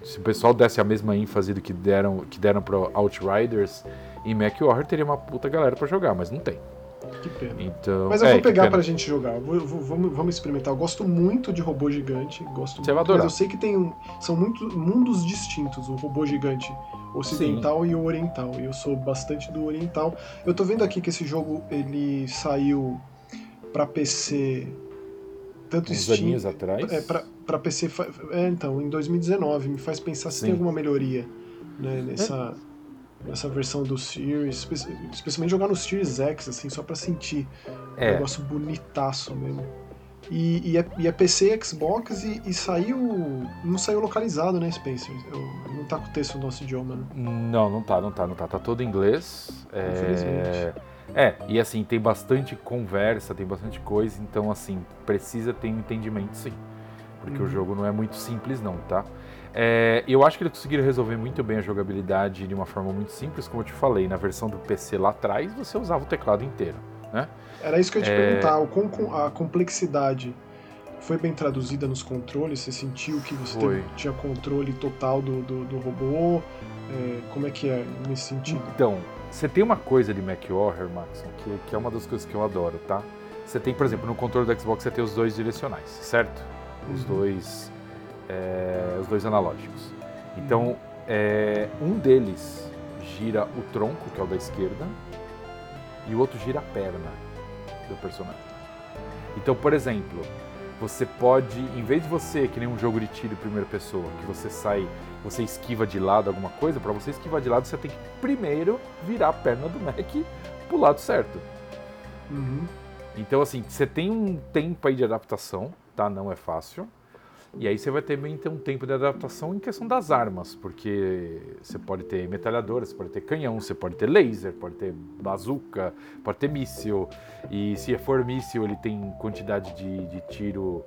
se o pessoal desse a mesma ênfase do que deram que deram para Outriders e MacWarrior, teria uma puta galera para jogar, mas não tem. Que pena. Então, Mas eu é, vou pegar pra gente jogar. Vou, vou, vamos, vamos experimentar. Eu gosto muito de robô gigante. Gosto Você muito, vai adorar. Mas eu sei que tem um, são muito, mundos distintos, o robô gigante ocidental Sim. e o oriental. E eu sou bastante do oriental. Eu tô vendo aqui que esse jogo ele saiu para PC tanto Uns Steam atrás. É, pra, pra PC. É, então, em 2019. Me faz pensar se Sim. tem alguma melhoria né, nessa. É essa versão do Series, especialmente jogar no Series X, assim, só para sentir é. um negócio bonitaço mesmo. E, e, é, e é PC Xbox e, e, saiu. Não saiu localizado, né, Spencer? Eu, não tá com o texto no nosso idioma, né? Não, não tá, não tá, não tá. Tá todo em inglês. É... é, e assim, tem bastante conversa, tem bastante coisa, então assim, precisa ter um entendimento sim. Porque uhum. o jogo não é muito simples, não, tá? É, eu acho que eles conseguiram resolver muito bem a jogabilidade de uma forma muito simples, como eu te falei. Na versão do PC lá atrás, você usava o teclado inteiro. né? Era isso que eu ia te é... perguntar, a complexidade foi bem traduzida nos controles? Você sentiu que você teve, tinha controle total do, do, do robô? É, como é que é nesse sentido? Então, você tem uma coisa de MacWarrior, Max, que, que é uma das coisas que eu adoro, tá? Você tem, por exemplo, no controle do Xbox você tem os dois direcionais, certo? Os uhum. dois é, os dois analógicos. Então, é, um deles gira o tronco, que é o da esquerda, e o outro gira a perna do personagem. Então, por exemplo, você pode, em vez de você, que nem um jogo de tiro primeira pessoa, que você sai, você esquiva de lado alguma coisa, para você esquivar de lado você tem que primeiro virar a perna do Mac pro lado certo. Uhum. Então, assim, você tem um tempo aí de adaptação, tá? Não é fácil. E aí você vai também ter um tempo de adaptação em questão das armas, porque você pode ter metralhadora, você pode ter canhão, você pode ter laser, pode ter bazuca, pode ter míssil. E se for míssil, ele tem quantidade de, de tiro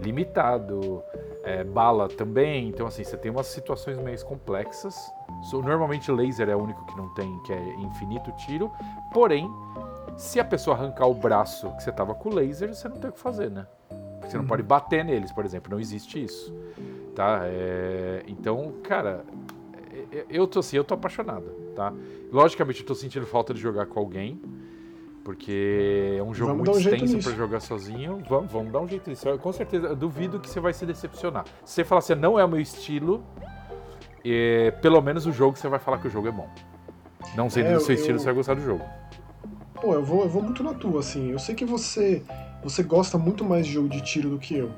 limitado, é, bala também. Então, assim, você tem umas situações meio complexas. Normalmente, laser é o único que não tem, que é infinito tiro. Porém, se a pessoa arrancar o braço que você tava com o laser, você não tem o que fazer, né? Você não pode bater neles, por exemplo. Não existe isso. Tá? É... Então, cara, é, é, eu tô assim, eu tô apaixonado, tá? Logicamente eu tô sentindo falta de jogar com alguém, porque é um jogo vamos muito um extenso para jogar sozinho. Vamos, vamos dar um jeito nisso. Eu, com certeza, eu duvido que você vai se decepcionar. Se você falar assim, não é o meu estilo, é, pelo menos o jogo você vai falar que o jogo é bom. Não sendo é, do seu eu, estilo, você vai gostar do jogo. Pô, eu vou, eu vou muito na tua, assim. Eu sei que você você gosta muito mais de jogo de tiro do que eu.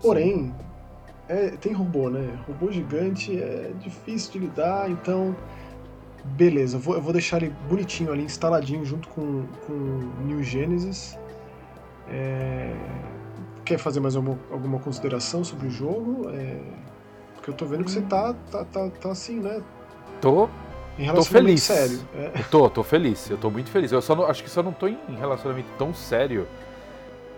Porém, é, tem robô, né? Robô gigante é difícil de lidar, então. Beleza, eu vou, eu vou deixar ele bonitinho ali, instaladinho junto com, com New Genesis. É... Quer fazer mais alguma, alguma consideração sobre o jogo? É... Porque eu tô vendo que você tá, tá, tá, tá assim, né? Tô. Em tô feliz. sério. É. Eu tô, tô feliz. Eu tô muito feliz. Eu só não, acho que só não tô em relacionamento tão sério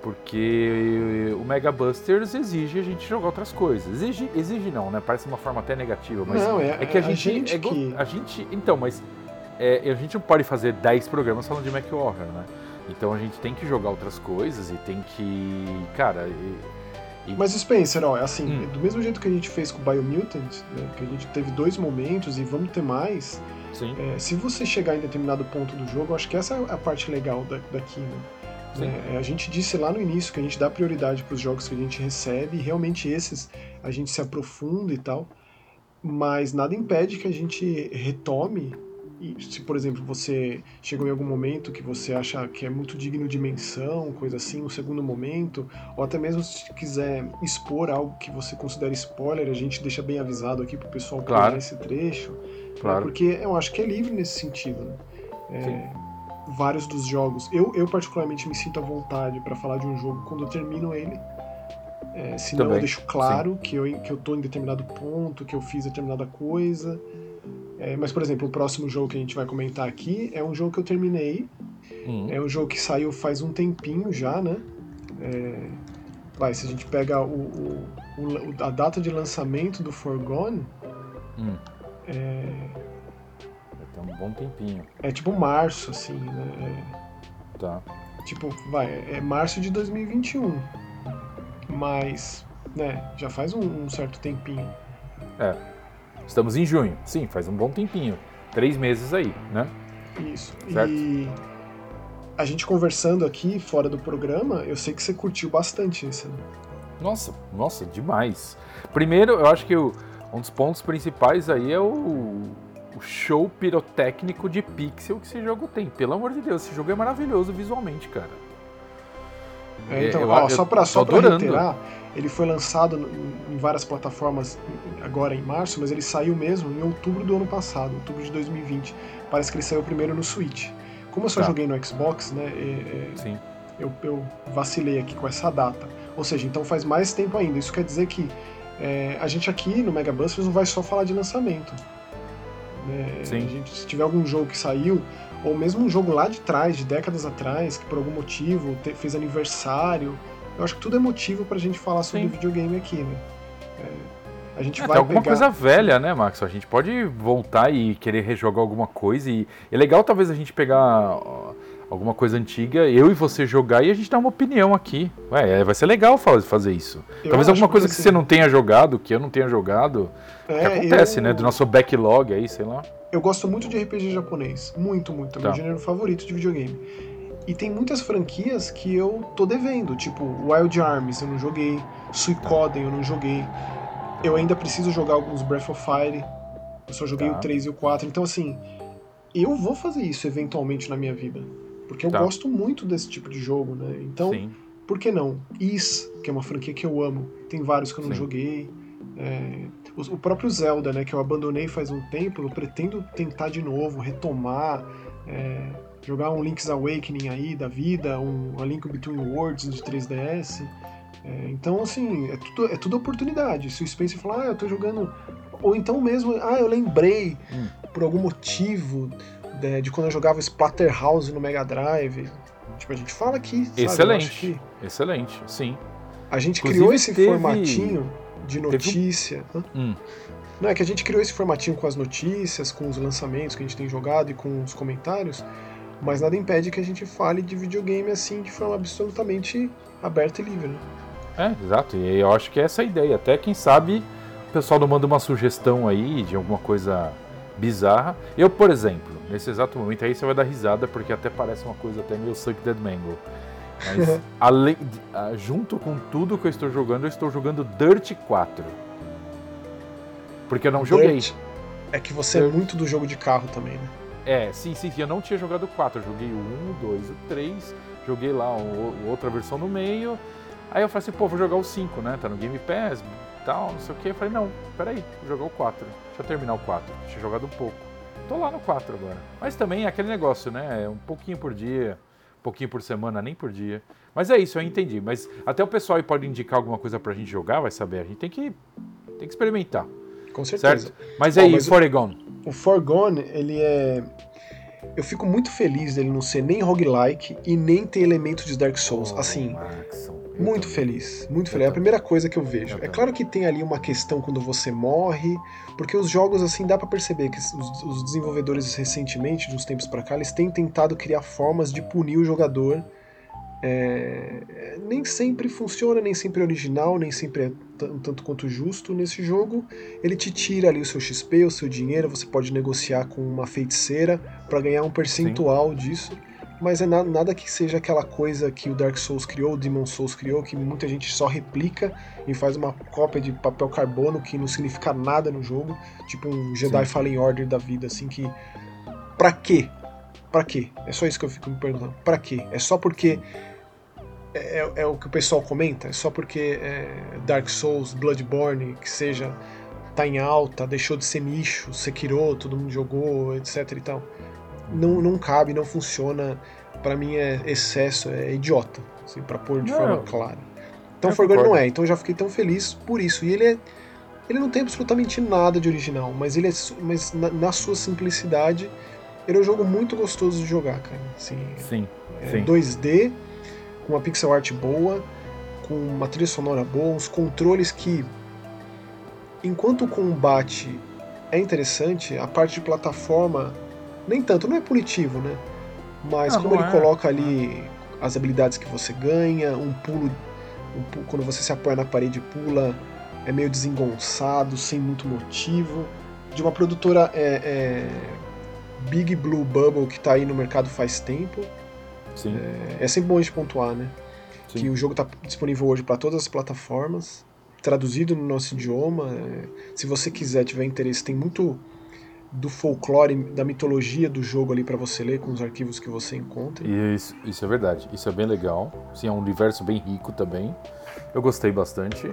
porque o Mega Busters exige a gente jogar outras coisas. Exige, exige não, né? Parece uma forma até negativa, mas não, é, é que a, a gente, gente é, que... a gente, então, mas é, a gente não pode fazer 10 programas falando de Mac Warrior, né? Então a gente tem que jogar outras coisas e tem que, cara, e... Mas Spencer, ó, é assim, hum. do mesmo jeito que a gente fez com o Biomutant, né, que a gente teve dois momentos e vamos ter mais, é, se você chegar em determinado ponto do jogo, acho que essa é a parte legal da, daqui, né? É, a gente disse lá no início que a gente dá prioridade para os jogos que a gente recebe, e realmente esses a gente se aprofunda e tal, mas nada impede que a gente retome. E se, por exemplo, você chegou em algum momento que você acha que é muito digno de menção, coisa assim, um segundo momento, ou até mesmo se quiser expor algo que você considera spoiler, a gente deixa bem avisado aqui para o pessoal claro. esse trecho. Né? Claro. Né? Porque eu acho que é livre nesse sentido. Né? É, vários dos jogos. Eu, eu particularmente me sinto à vontade para falar de um jogo quando eu termino ele. É, senão Também. eu deixo claro que eu, que eu tô em determinado ponto, que eu fiz determinada coisa. É, mas, por exemplo, o próximo jogo que a gente vai comentar aqui é um jogo que eu terminei. Uhum. É um jogo que saiu faz um tempinho já, né? É, vai, se a gente pega o, o, o, a data de lançamento do Forgone, uhum. é, tem um bom tempinho. É tipo março, assim, né? É... Tá. Tipo, vai, é março de 2021. Mas, né, já faz um, um certo tempinho. É. Estamos em junho. Sim, faz um bom tempinho. Três meses aí, né? Isso. Certo? E a gente conversando aqui fora do programa, eu sei que você curtiu bastante isso, né? Nossa, nossa, demais. Primeiro, eu acho que um dos pontos principais aí é o, o show pirotécnico de pixel que esse jogo tem. Pelo amor de Deus, esse jogo é maravilhoso visualmente, cara. É, então, eu, ó, eu, só para só pra reiterar, ele foi lançado em várias plataformas agora em março, mas ele saiu mesmo em outubro do ano passado, outubro de 2020. Parece que ele saiu primeiro no Switch. Como eu só tá. joguei no Xbox, né? É, Sim. Eu, eu, vacilei aqui com essa data. Ou seja, então faz mais tempo ainda. Isso quer dizer que é, a gente aqui no Mega Busters não vai só falar de lançamento. Né? Gente, se tiver algum jogo que saiu, ou mesmo um jogo lá de trás, de décadas atrás, que por algum motivo te, fez aniversário, eu acho que tudo é motivo pra gente falar sobre Sim. videogame aqui, né? É, a gente é, vai alguma pegar... coisa velha, né, Max? A gente pode voltar e querer rejogar alguma coisa e é legal talvez a gente pegar alguma coisa antiga, eu e você jogar e a gente dar uma opinião aqui. Ué, é, vai ser legal fazer isso. Eu Talvez alguma coisa que, assim, você não tenha jogado, que eu não tenha jogado, é, que acontece, eu... né? Do nosso backlog aí, sei lá. Eu gosto muito de RPG japonês. Muito, muito. É tá. meu gênero favorito de videogame. E tem muitas franquias que eu tô devendo, tipo Wild Arms eu não joguei, Suicoden eu não joguei. Eu ainda preciso jogar alguns Breath of Fire. Eu só joguei tá. o 3 e o 4. Então, assim, eu vou fazer isso eventualmente na minha vida. Porque eu tá. gosto muito desse tipo de jogo, né? Então, Sim. por que não? Is, que é uma franquia que eu amo. Tem vários que eu não Sim. joguei. É, o, próprio Zelda, né, que eu abandonei faz um tempo, eu pretendo tentar de novo, retomar, é, jogar um Link's Awakening aí da vida, um A Link Between Worlds de 3DS. É, então, assim, é tudo, é tudo oportunidade. Se o Spencer falar, ah, eu tô jogando. Ou então mesmo, ah, eu lembrei hum. por algum motivo de, né, de, quando eu jogava Splatterhouse no Mega Drive. Tipo, a gente fala aqui. Excelente. Que Excelente, sim. A gente Inclusive, criou esse teve... formatinho de notícia. Teve... Hum. Não, é que a gente criou esse formatinho com as notícias, com os lançamentos que a gente tem jogado e com os comentários, mas nada impede que a gente fale de videogame assim de forma absolutamente aberta e livre. Né? É, exato. E eu acho que é essa a ideia. Até quem sabe o pessoal não manda uma sugestão aí de alguma coisa bizarra. Eu, por exemplo, nesse exato momento aí você vai dar risada porque até parece uma coisa até meio Suck Dead Mango. Mas além, junto com tudo que eu estou jogando, eu estou jogando Dirt 4. Porque eu não Dirt joguei. É que você Dirt. é muito do jogo de carro também, né? É, sim, sim, sim. Eu não tinha jogado o 4. Eu joguei o 1, o 2, o 3. Joguei lá o, outra versão no meio. Aí eu falei assim, pô, vou jogar o 5, né? Tá no Game Pass, tal, não sei o que. Eu falei, não, peraí, vou jogar o 4. Deixa eu terminar o 4. Tinha jogado um pouco. Tô lá no 4 agora. Mas também é aquele negócio, né? É um pouquinho por dia, um pouquinho por semana, nem por dia. Mas é isso, eu entendi. Mas até o pessoal aí pode indicar alguma coisa pra gente jogar, vai saber. A gente tem que, tem que experimentar. Com certeza. Certo? Mas aí, mas Foregone. O, o Forgone, ele é. Eu fico muito feliz dele não ser nem roguelike e nem ter elementos de Dark Souls. Oh, assim. Max, muito feliz, muito feliz. É a primeira coisa que eu vejo. É claro que tem ali uma questão quando você morre, porque os jogos assim dá para perceber que os, os, desenvolvedores recentemente, de uns tempos para cá, eles têm tentado criar formas de punir o jogador. É, nem sempre funciona, nem sempre é original, nem sempre é tanto quanto justo. Nesse jogo, ele te tira ali o seu XP, o seu dinheiro, você pode negociar com uma feiticeira para ganhar um percentual Sim. disso mas é nada, nada que seja aquela coisa que o Dark Souls criou, o Demon Souls criou, que muita gente só replica e faz uma cópia de papel carbono que não significa nada no jogo, tipo um Jedi Sim. Fallen Order da vida, assim, que. Pra quê? Pra quê? É só isso que eu fico me perguntando. Pra quê? É só porque. É, é, é o que o pessoal comenta? É só porque é Dark Souls, Bloodborne, que seja. tá em alta, deixou de ser nicho, Sekiro, todo mundo jogou, etc e tal não, não cabe, não funciona. para mim é excesso, é idiota, assim, para pôr de não. forma clara. Então Forgone não é, então eu já fiquei tão feliz por isso. E ele é. Ele não tem absolutamente nada de original, mas ele é. Mas na, na sua simplicidade, ele é um jogo muito gostoso de jogar, cara. Assim, sim. É sim. 2D, com uma pixel art boa, com uma trilha sonora boa, uns controles que. Enquanto o combate é interessante, a parte de plataforma nem tanto, não é punitivo, né? Mas ah, como ele é. coloca ali as habilidades que você ganha, um pulo, um, quando você se apoia na parede pula, é meio desengonçado, sem muito motivo. De uma produtora é, é Big Blue Bubble que está aí no mercado faz tempo. Sim. É, é sempre bom a gente pontuar, né? Sim. Que o jogo está disponível hoje para todas as plataformas, traduzido no nosso idioma. É, se você quiser, tiver interesse, tem muito do folclore, da mitologia do jogo ali para você ler com os arquivos que você encontra. Isso, isso é verdade. Isso é bem legal. Sim, é um universo bem rico também. Eu gostei bastante.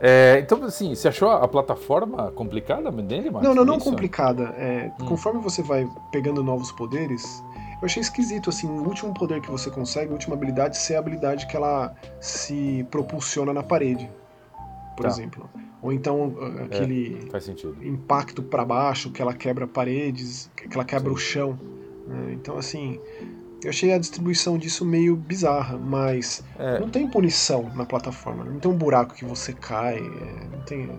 É, então, assim, você achou a plataforma complicada dele, Max? Não, não, não isso? complicada. É, hum. Conforme você vai pegando novos poderes, eu achei esquisito, assim, o último poder que você consegue, a última habilidade, ser a habilidade que ela se propulsiona na parede, por tá. exemplo. Ou então é, aquele é, impacto para baixo, que ela quebra paredes, que ela quebra Sim. o chão. Né? Então, assim, eu achei a distribuição disso meio bizarra, mas é. não tem punição na plataforma, não tem um buraco que você cai, é, não tem,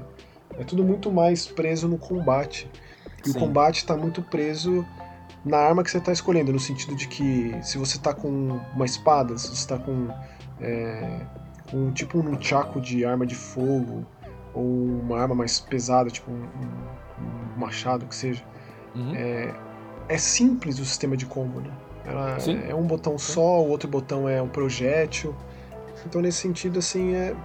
é tudo muito mais preso no combate. E Sim. o combate está muito preso na arma que você está escolhendo, no sentido de que se você está com uma espada, se você está com é, um tipo um nunchaku de arma de fogo, ou uma arma mais pesada, tipo um, um, machado que seja, uhum. é, é, simples o sistema de combo, né? Ela, é um botão Sim. só, o outro botão é um projétil. Então nesse sentido, assim, é.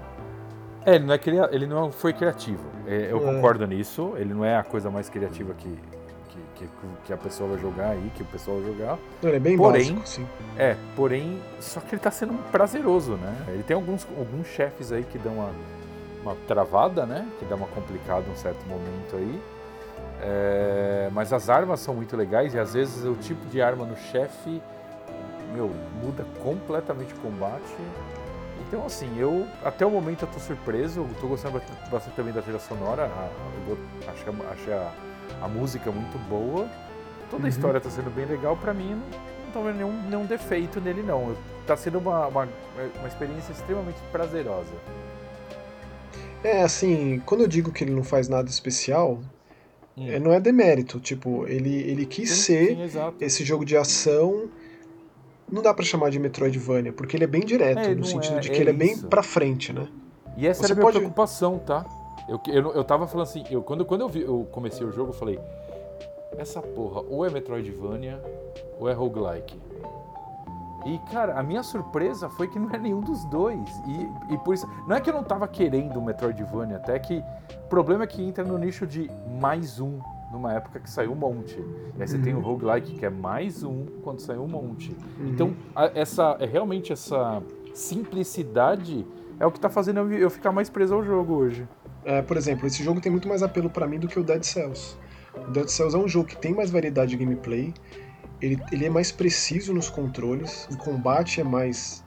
É, ele não, é cria... ele não foi criativo. É, eu é. concordo nisso. Ele não é a coisa mais criativa que, que, que, a pessoa vai jogar aí, que o pessoal vai jogar. Ele é bem porém, básico, sim. É, porém, só que ele tá sendo prazeroso, né? Ele tem alguns, alguns chefes aí que dão uma, uma travada, né? Que dá uma complicada um certo momento aí. É, mas as armas são muito legais e às vezes o tipo de arma no chefe, meu, muda completamente o combate. Então, assim, eu até o momento eu tô surpreso, eu tô gostando bastante também da trilha sonora, achei, achei a, a música muito boa, toda a uhum. história está sendo bem legal, para mim não tô vendo nenhum, nenhum defeito nele não. Tá sendo uma, uma, uma experiência extremamente prazerosa. É, assim, quando eu digo que ele não faz nada especial, hum. é, não é demérito. Tipo, ele, ele quis sim, ser sim, esse jogo de ação. Não dá para chamar de Metroidvania, porque ele é bem direto, é, no sentido é, de que é ele é bem pra frente, né? E essa Você era a minha pode... preocupação, tá? Eu, eu, eu tava falando assim, eu, quando, quando eu, vi, eu comecei o jogo, eu falei: essa porra ou é Metroidvania ou é roguelike. E, cara, a minha surpresa foi que não é nenhum dos dois. E, e por isso. Não é que eu não tava querendo o Metroidvania, até que. O problema é que entra no nicho de mais um, numa época que saiu um monte. E aí você uhum. tem o roguelike, que é mais um quando saiu um monte. Uhum. Então, a, essa. É realmente essa simplicidade é o que tá fazendo eu, eu ficar mais preso ao jogo hoje. É, por exemplo, esse jogo tem muito mais apelo para mim do que o Dead Cells. O Dead Cells é um jogo que tem mais variedade de gameplay, ele, ele é mais preciso nos controles, o combate é mais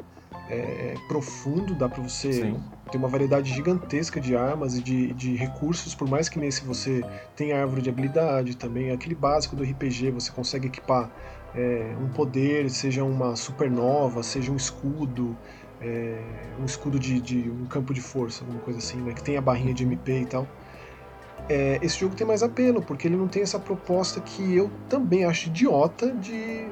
é, profundo, dá pra você Sim. ter uma variedade gigantesca de armas e de, de recursos, por mais que nesse você tenha árvore de habilidade também, aquele básico do RPG, você consegue equipar é, um poder, seja uma supernova, seja um escudo, é, um escudo de, de, um campo de força, alguma coisa assim, né? Que tem a barrinha de MP e tal. É, esse jogo tem mais apelo, porque ele não tem essa proposta que eu também acho idiota de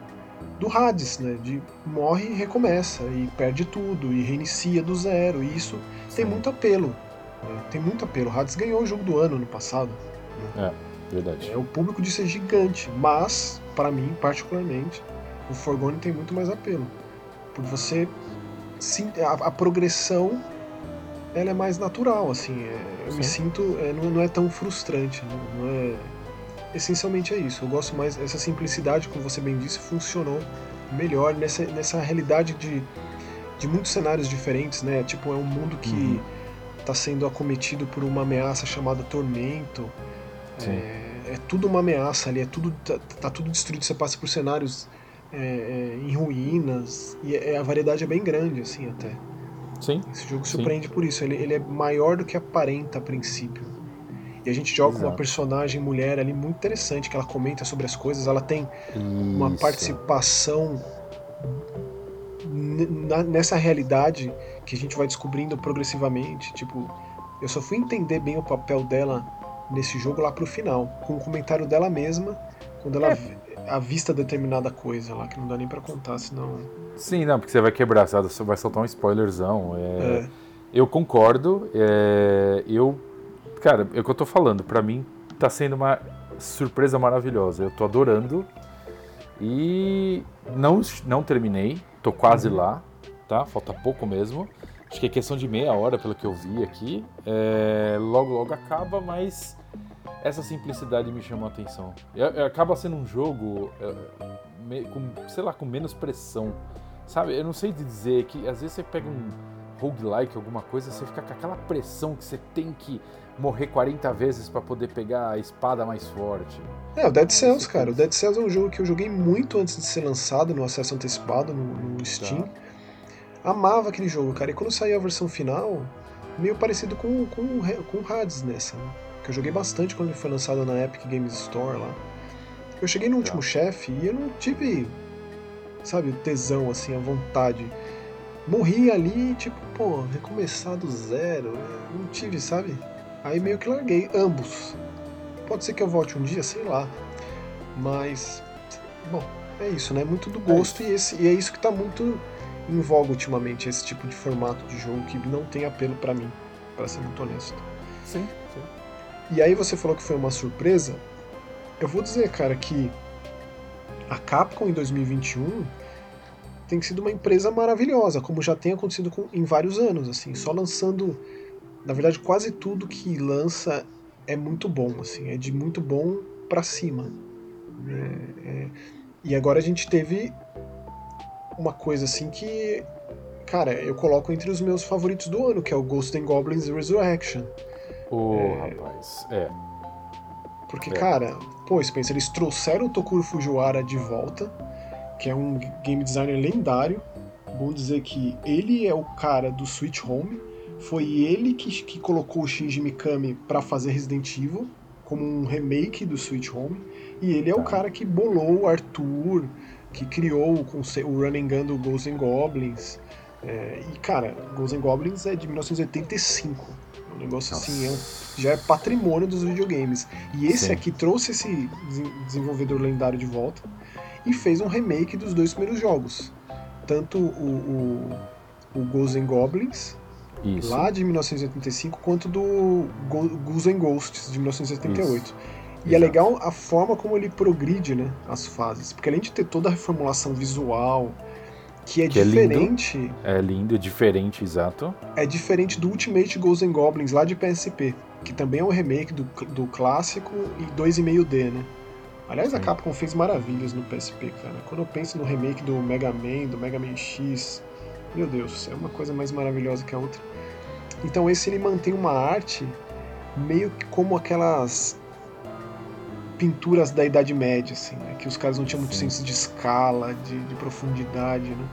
do Hades, né? De morre e recomeça, e perde tudo, e reinicia do zero. E isso Sim. tem muito apelo. Né? Tem muito apelo. O Hades ganhou o jogo do ano no passado. Né? É, verdade. É, o público disso é gigante, mas, para mim, particularmente, o Forgone tem muito mais apelo. Por você sim, a, a, progressão ela é mais natural, assim. É, eu sim. me sinto. É, não, não, é tão frustrante. Não, não, é. Essencialmente é isso. Eu gosto mais. Essa simplicidade, como você bem disse, funcionou melhor nessa, nessa realidade de, de muitos cenários diferentes, né? Tipo, é um mundo que está uhum. sendo acometido por uma ameaça chamada tormento. É, é, tudo uma ameaça ali, é tudo, tá, tá tudo destruído. Você passa por cenários é, é, em ruínas, e é, a variedade é bem grande, assim, até. Sim. Esse jogo surpreende Sim. por isso, ele, ele é maior do que aparenta a princípio. E a gente joga Exato. com uma personagem mulher ali muito interessante, que ela comenta sobre as coisas, ela tem isso. uma participação nessa realidade que a gente vai descobrindo progressivamente. Tipo, eu só fui entender bem o papel dela nesse jogo lá pro final, com o comentário dela mesma, quando ela é avista determinada coisa lá, que não dá nem para contar, senão. Sim, não, porque você vai quebrar, você vai soltar um spoilerzão. É... É. Eu concordo. É... Eu. Cara, é o que eu tô falando, para mim tá sendo uma surpresa maravilhosa. Eu tô adorando. E não, não terminei, tô quase uhum. lá, tá? Falta pouco mesmo. Acho que é questão de meia hora, pelo que eu vi aqui. É... Logo, logo acaba, mas essa simplicidade me chamou a atenção. acaba sendo um jogo é, com, sei lá, com menos pressão. Sabe? Eu não sei dizer que às vezes você pega um roguelike, alguma coisa, você fica com aquela pressão que você tem que morrer 40 vezes para poder pegar a espada mais forte. É, o Dead Cells, cara. O Dead Cells é um jogo que eu joguei muito antes de ser lançado no acesso antecipado no, no Steam. Tá. Amava aquele jogo, cara. E quando saiu a versão final, meio parecido com, com, com o Hades nessa. Né? que eu joguei bastante quando ele foi lançado na Epic Games Store lá. Eu cheguei no último tá. chefe e eu não tive, sabe, o tesão, assim, a vontade. Morri ali, tipo, pô, recomeçar do zero. Não tive, sabe? Aí meio que larguei ambos. Pode ser que eu volte um dia, sei lá. Mas bom, é isso, né? Muito do gosto é e, esse, e é isso que tá muito em voga ultimamente, esse tipo de formato de jogo que não tem apelo para mim, para ser muito honesto. Sim, sim. E aí você falou que foi uma surpresa. Eu vou dizer, cara, que a Capcom em 2021 tem sido uma empresa maravilhosa, como já tem acontecido com, em vários anos, assim, só lançando, na verdade, quase tudo que lança é muito bom, assim, é de muito bom para cima. É, é, e agora a gente teve uma coisa assim que, cara, eu coloco entre os meus favoritos do ano, que é o Ghost and Goblins Resurrection. Ô, oh, rapaz, é. Porque, é. cara, pô, Spencer, eles trouxeram o Tokuro Fujiwara de volta que é um game designer lendário. Bom dizer que ele é o cara do Switch Home. Foi ele que, que colocou o Shinji Mikami para fazer Resident Evil como um remake do Switch Home. E ele é o tá. cara que bolou o Arthur, que criou o, o Running Gun do Ghosts and Goblins. É, e cara, Ghosts and Goblins é de 1985. É um negócio Nossa. assim, é um, já é patrimônio dos videogames. E esse Sim. aqui trouxe esse desenvolvedor lendário de volta e fez um remake dos dois primeiros jogos. Tanto o, o, o Ghosts and Goblins, Isso. lá de 1985, quanto do Ghouls and Ghosts, de 1978. Isso. E Exato. é legal a forma como ele progride né, as fases. Porque além de ter toda a reformulação visual, que é que diferente. É lindo, é lindo, é diferente, exato. É diferente do Ultimate Ghosts and Goblins lá de PSP, que também é um remake do, do clássico e 2,5D, né? Aliás, a Capcom fez maravilhas no PSP, cara. Quando eu penso no remake do Mega Man, do Mega Man X, meu Deus, é uma coisa mais maravilhosa que a outra. Então esse ele mantém uma arte meio que como aquelas pinturas da Idade Média, assim, né? Que os caras não tinham muito Sim. senso de escala, de, de profundidade, né?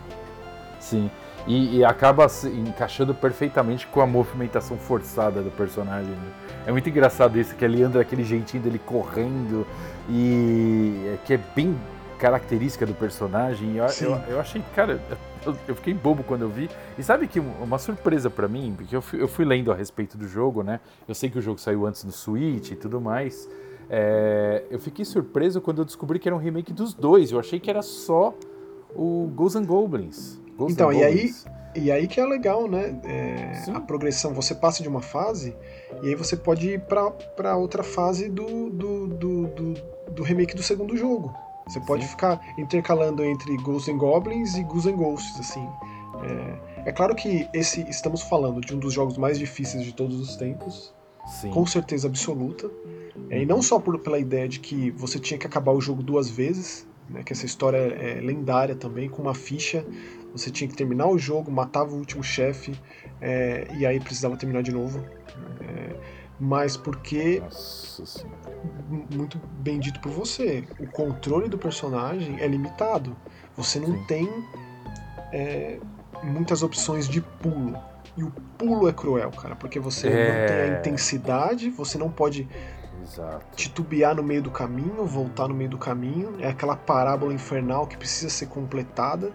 Sim. E, e, acaba se encaixando perfeitamente com a movimentação forçada do personagem. Né? É muito engraçado isso, que ele anda daquele jeitinho dele correndo, e é, que é bem característica do personagem. Eu, eu, eu, achei, cara, eu, eu, fiquei bobo quando eu vi. E sabe que uma surpresa para mim, porque eu fui, eu fui, lendo a respeito do jogo, né? Eu sei que o jogo saiu antes no Switch e tudo mais. É, eu fiquei surpreso quando eu descobri que era um remake dos dois. Eu achei que era só o Ghosts and Goblins. Então, and e Goblins. aí e aí que é legal, né? É, a progressão, você passa de uma fase e aí você pode ir para outra fase do, do, do, do, do remake do segundo jogo. Você pode Sim. ficar intercalando entre Ghosts and Goblins e Ghouls and Ghosts, assim. É, é, claro que esse estamos falando de um dos jogos mais difíceis de todos os tempos, Sim. com certeza absoluta. É, e não só por, pela ideia de que você tinha que acabar o jogo duas vezes, né, que essa história é lendária também, com uma ficha. Você tinha que terminar o jogo, matava o último chefe, é, e aí precisava terminar de novo. É, mas porque. Muito bem dito por você, o controle do personagem é limitado. Você não Sim. tem é, muitas opções de pulo. E o pulo é cruel, cara, porque você é... não tem a intensidade, você não pode Exato. titubear no meio do caminho, voltar no meio do caminho. É aquela parábola infernal que precisa ser completada.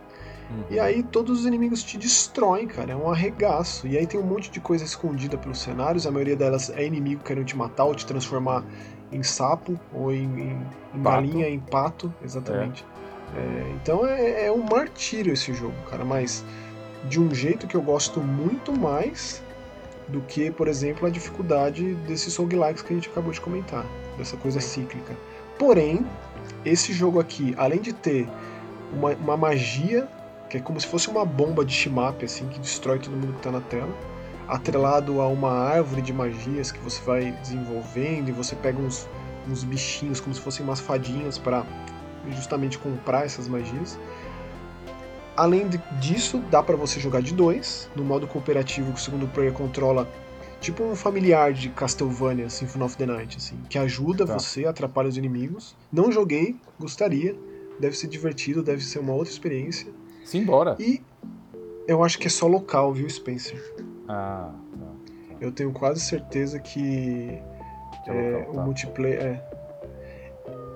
Uhum. E aí todos os inimigos te destroem, cara. É um arregaço. E aí tem um monte de coisa escondida pelos cenários. A maioria delas é inimigo querendo te matar ou te transformar em sapo ou em, em, em galinha, em pato. Exatamente. É. É, então é, é um martírio esse jogo, cara. Mas de um jeito que eu gosto muito mais do que, por exemplo, a dificuldade desses roguelikes que a gente acabou de comentar, dessa coisa cíclica. Porém, esse jogo aqui, além de ter uma, uma magia, que é como se fosse uma bomba de shimap, assim, que destrói todo mundo que está na tela, atrelado a uma árvore de magias que você vai desenvolvendo e você pega uns, uns bichinhos como se fossem umas fadinhas para justamente comprar essas magias. Além disso, dá para você jogar de dois, no modo cooperativo que o segundo player controla tipo um familiar de Castlevania Symphony of the Night, assim, que ajuda tá. você, atrapalha os inimigos. Não joguei, gostaria, deve ser divertido, deve ser uma outra experiência. Simbora. E eu acho que é só local, viu, Spencer? Ah, tá, tá. Eu tenho quase certeza que, que é, local, tá. o multiplayer. É,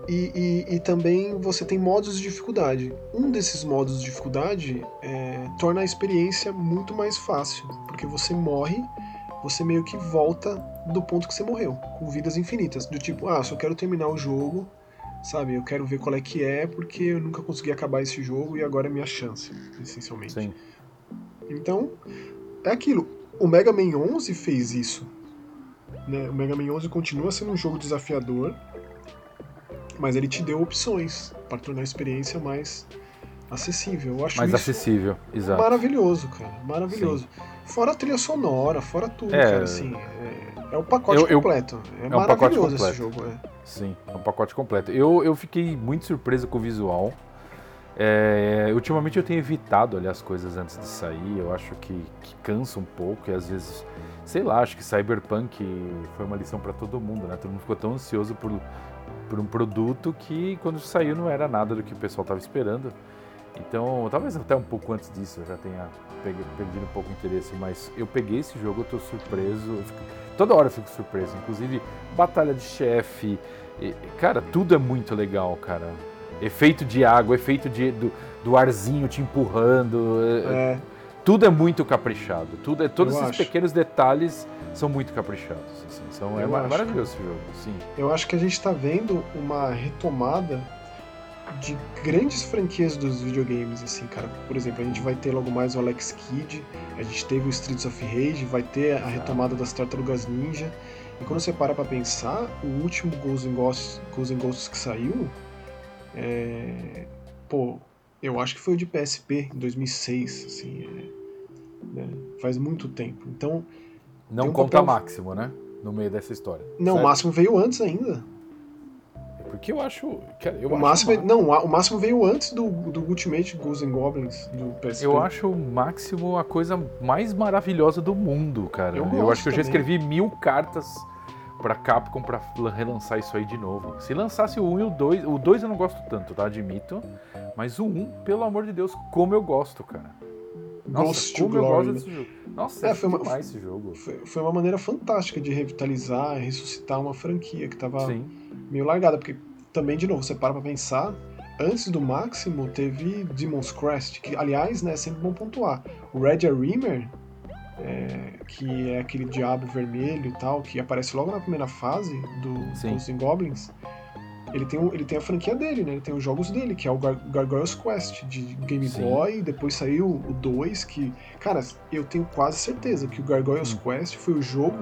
e, e, e, também você tem modos de dificuldade. Um desses modos de dificuldade é, torna a experiência muito mais fácil, porque você morre, você meio que volta do ponto que você morreu, com vidas infinitas. Do tipo, ah, só quero terminar o jogo sabe? Eu quero ver qual é que é, porque eu nunca consegui acabar esse jogo e agora é minha chance, essencialmente. Sim. Então, é aquilo. O Mega Man 11 fez isso. Né? O Mega Man 11 continua sendo um jogo desafiador, mas ele te deu opções para tornar a experiência mais acessível. Eu acho Mais acessível, exato. maravilhoso, cara. Maravilhoso. Fora a trilha sonora, fora tudo, É. cara. Assim, é, é o pacote Eu- eu- completo. É, um pacote maravilhoso esse completo. jogo. É. Sim, é um pacote completo. Eu, eu fiquei muito surpreso com o visual. É, ultimamente eu tenho evitado olhar as coisas antes de sair. Eu acho que, que cansa um pouco e às vezes, sei lá, acho que Cyberpunk foi uma lição para todo mundo, né? Todo mundo ficou tão ansioso por, por um produto que quando saiu não era nada do que o pessoal estava esperando. Então, talvez até um pouco antes disso eu já tenha perdido um pouco o interesse, mas eu peguei esse jogo, eu tô surpreso. eu fico- toda hora eu fico surpreso, inclusive batalha de chefe. Cara, tudo é muito legal, cara. Efeito de água, efeito de, do, do arzinho te empurrando. é- É, Tudo é muito caprichado. Tudo é, todos Eu esses acho. pequenos detalhes são muito caprichados. assim, são, é Eu ma- acho. maravilhoso esse jogo, sim. eu acho que a gente tá vendo uma retomada de grandes franquias dos videogames, assim, cara. Por exemplo, a gente vai ter logo mais o Alex Kidd, a gente teve o Streets of Rage, vai ter a retomada das Tartarugas Ninja. E quando você para pra pensar, o último Ghosts and Ghosts, Ghosts and Ghosts que saiu, é... pô, eu acho que foi o de PSP, em 2006, assim, é, né? faz muito tempo. Então, Não um conta papel- máximo, né? No meio dessa história. não, o Certo? máximo veio antes ainda. Porque eu acho. cara, eu o acho máximo, ma- não, o máximo veio antes do, do Ultimate Ghosts and Goblins do PSP. Eu acho o máximo a coisa mais maravilhosa do mundo, cara. Eu Eu, acho que eu já escrevi mil cartas pra Capcom pra relançar isso aí de novo. Se lançasse o 1 e o 2, o 2 eu não gosto tanto, tá? Admito. Mas o 1, pelo amor de Deus, como eu gosto, cara. Nossa, Ghost como eu gosto desse jogo. Nossa, É, é, foi uma- demais esse jogo. Foi, foi uma maneira fantástica de revitalizar, ressuscitar uma franquia que tava Sim, meio largada, porque também, de novo, você para pra pensar, antes do Máximo teve Demon's Crest, que aliás, né, é sempre bom pontuar. O Red Reamer, é, que é aquele diabo vermelho e tal, que aparece logo na primeira fase do Sim. And Goblins, ele tem, ele tem a franquia dele, né? Ele tem os jogos dele, que é o Gar Gargoyles Quest de Game Sim. Boy, depois saiu o 2, que. Cara, eu tenho quase certeza que o Gargoyles Hum. Quest foi o jogo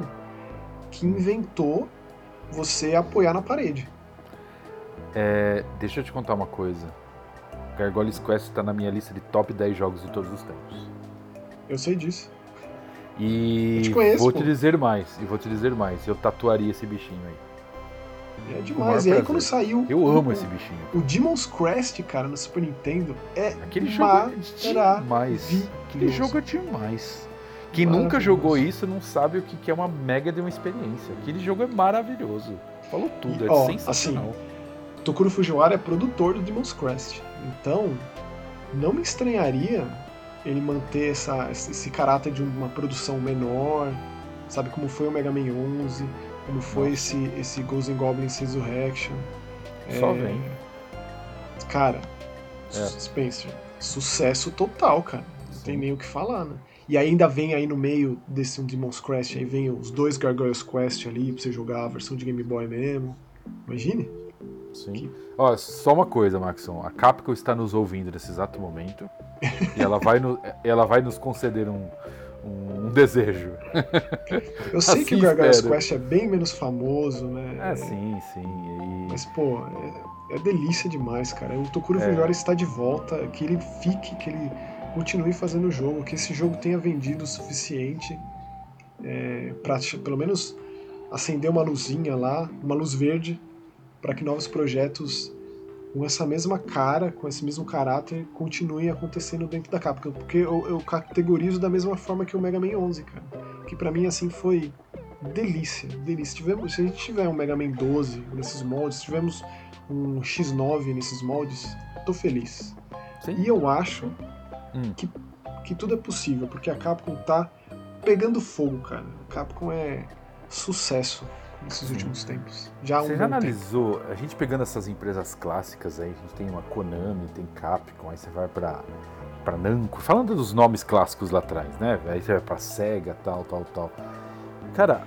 que inventou você apoiar na parede. É, deixa eu te contar uma coisa. Gargoyles Quest tá na minha lista de top 10 jogos de todos os tempos. Eu sei disso. E Eu te conheço, vou pô. te dizer mais, e vou te dizer mais, eu tatuaria esse bichinho aí. É o demais. E aí quando saiu. Eu o- amo esse bichinho. O Demon's Crest, cara, no Super Nintendo, é Aquele jogo é demais. Aquele jogo é demais. Quem nunca jogou isso não sabe o que é uma mega de uma experiência. Aquele jogo é maravilhoso. Falou tudo, E, é ó, sensacional. Tokuro Fujiwara é produtor do Demon's Crest. Então, não me estranharia ele manter essa, esse caráter de uma produção menor, sabe? Como foi o Mega Man 11, como foi Nossa. esse, esse Ghosts and Goblins Resurrection. Só É, vem. Cara, É. Spencer, sucesso total, cara. Não tem Sim. nem o que falar, né? E ainda vem aí no meio desse um Demon's Crest, aí vem os dois Gargoyles Quest ali pra você jogar a versão de Game Boy mesmo. Imagine. Sim. Ó, só uma coisa, Maxon. A Capcom está nos ouvindo nesse exato momento. e ela vai, no- ela vai nos conceder um, um, desejo. Eu sei que o Assim Gargoyles espero. Quest é bem menos famoso, né? É, sim, sim. E- Mas, pô, é, é delícia demais, cara. O Tokuro É. Fujiwara está de volta, que ele fique, que ele continue fazendo o jogo, que esse jogo tenha vendido o suficiente é, para pelo menos acender uma luzinha lá, uma luz verde, para que novos projetos com essa mesma cara, com esse mesmo caráter, continuem acontecendo dentro da Capcom. Porque eu, eu categorizo da mesma forma que o Mega Man 11, cara. Que pra mim, assim, foi delícia, delícia. Tivemos, se a gente tiver um Mega Man 12 nesses moldes, se tivermos um X9 nesses moldes, tô feliz. Sim. E eu acho Hum. que, que tudo é possível, porque a Capcom tá pegando fogo, cara. A Capcom é sucesso nesses Sim. últimos tempos. Já há um Você já bom tempo. analisou, a gente pegando essas empresas clássicas aí, a gente tem uma Konami, tem Capcom, aí você vai pra, pra Namco, falando dos nomes clássicos lá atrás, né? Aí você vai pra Sega, tal, tal, tal. Cara,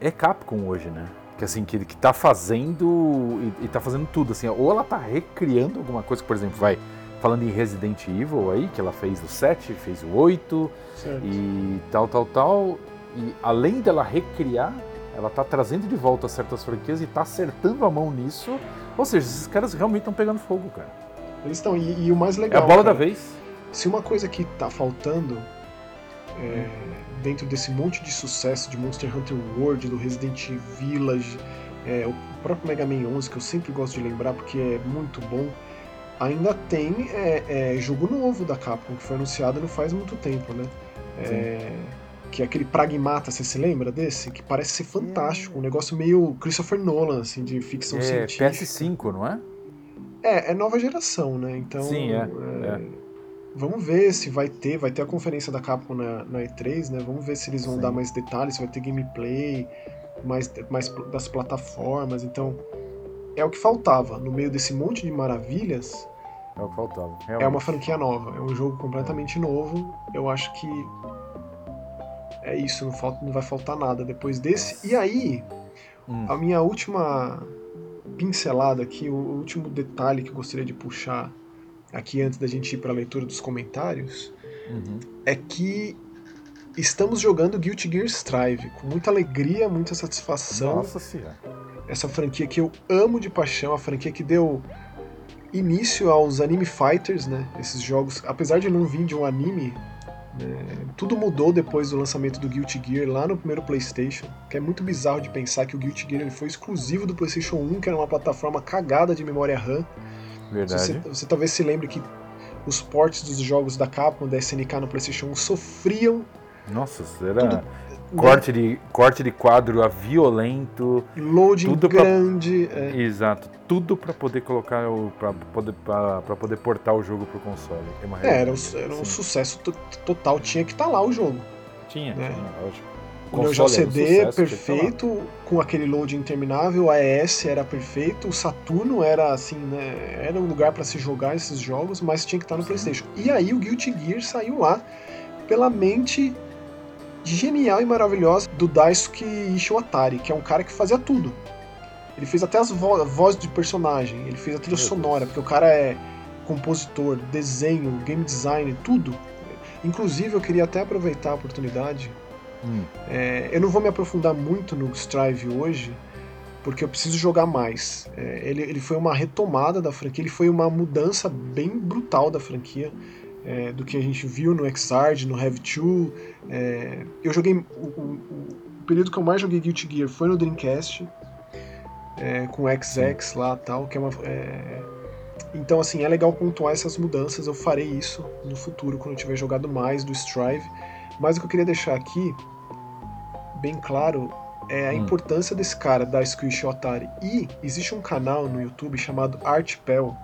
é Capcom hoje, né? que assim que, que tá fazendo e, e tá fazendo tudo assim, ou ela tá recriando alguma coisa, por exemplo, vai falando em Resident Evil aí, que ela fez o 7, fez o 8 certo. e tal, tal, tal, e além dela recriar, ela tá trazendo de volta certas franquias e tá acertando a mão nisso. Ou seja, esses caras realmente estão pegando fogo, cara. Eles estão, e, e, o mais legal. É a bola cara, da vez. Se uma coisa que tá faltando é, dentro desse monte de sucesso de Monster Hunter World, do Resident Village, é, o próprio Mega Man 11, que eu sempre gosto de lembrar porque é muito bom, ainda tem é, é, jogo novo da Capcom, que foi anunciado não faz muito tempo, né? É, que é aquele Pragmata, você se lembra desse? Que parece ser fantástico, um negócio meio Christopher Nolan, assim, de ficção é, científica. PS5, não é? É, é nova geração, né? Então. Sim, é. é. Vamos ver se vai ter, vai ter a conferência da Capcom na, na E3, né? Vamos ver se eles vão Sim. dar mais detalhes, se vai ter gameplay, mais, mais das plataformas. Então, é o que faltava. No meio desse monte de maravilhas, é o que faltava. Realmente. É uma franquia nova, é um jogo completamente novo. Eu acho que é isso, não, falta, não vai faltar nada depois desse. E aí, hum. a minha última pincelada aqui, o último detalhe que eu gostaria de puxar aqui antes da gente ir para a leitura dos comentários, uhum. é que estamos jogando Guilty Gear Strive com muita alegria, muita satisfação. Nossa senhora. Essa franquia que eu amo de paixão, a franquia que deu início aos anime fighters, né? Esses jogos, apesar de não vir de um anime, é, tudo mudou depois do lançamento do Guilty Gear lá no primeiro PlayStation, que é muito bizarro de pensar que o Guilty Gear ele foi exclusivo do PlayStation 1, que era uma plataforma cagada de memória RAM. Verdade. Você, você talvez se lembre que os ports dos jogos da Capcom, da SNK no PlayStation 1 sofriam. Nossa, será? Tudo, corte, de, corte de quadro a violento. Loading tudo grande. Pra, é. Exato. Tudo para poder colocar o. para poder, pra, poder portar o jogo pro console. É, é, era, um, era um sucesso total. Tinha que estar tá lá o jogo. Tinha, né? tinha, lógico. O Neo Geo CD um perfeito, com aquele load interminável, a AES era perfeito, o Saturno era assim, né? Era um lugar para se jogar esses jogos, mas tinha que estar tá no Sim. PlayStation. E aí o Guilty Gear saiu lá pela mente genial e maravilhosa do Daisuke Ishiwatari, que é um cara que fazia tudo. Ele fez até as vo vozes de personagem, ele fez a trilha Meu sonora, Deus. porque o cara é compositor, desenho, game design, tudo. Inclusive, eu queria até aproveitar a oportunidade. Hum. É, eu não vou me aprofundar muito no Strive hoje, porque eu preciso jogar mais. É, ele, ele foi uma retomada da franquia, ele foi uma mudança bem brutal da franquia é, do que a gente viu no Xrd, no Have 2. É, eu joguei. O, o, o, período que eu mais joguei Guilty Gear foi no Dreamcast, é, com o XX lá tal, que é uma. É, então, assim, é legal pontuar essas mudanças. Eu farei isso no futuro, quando eu tiver jogado mais do Strive. Mas o que eu queria deixar aqui, bem claro, é a hum. importância desse cara, da Squish Otari. E existe um canal no YouTube chamado Artpel,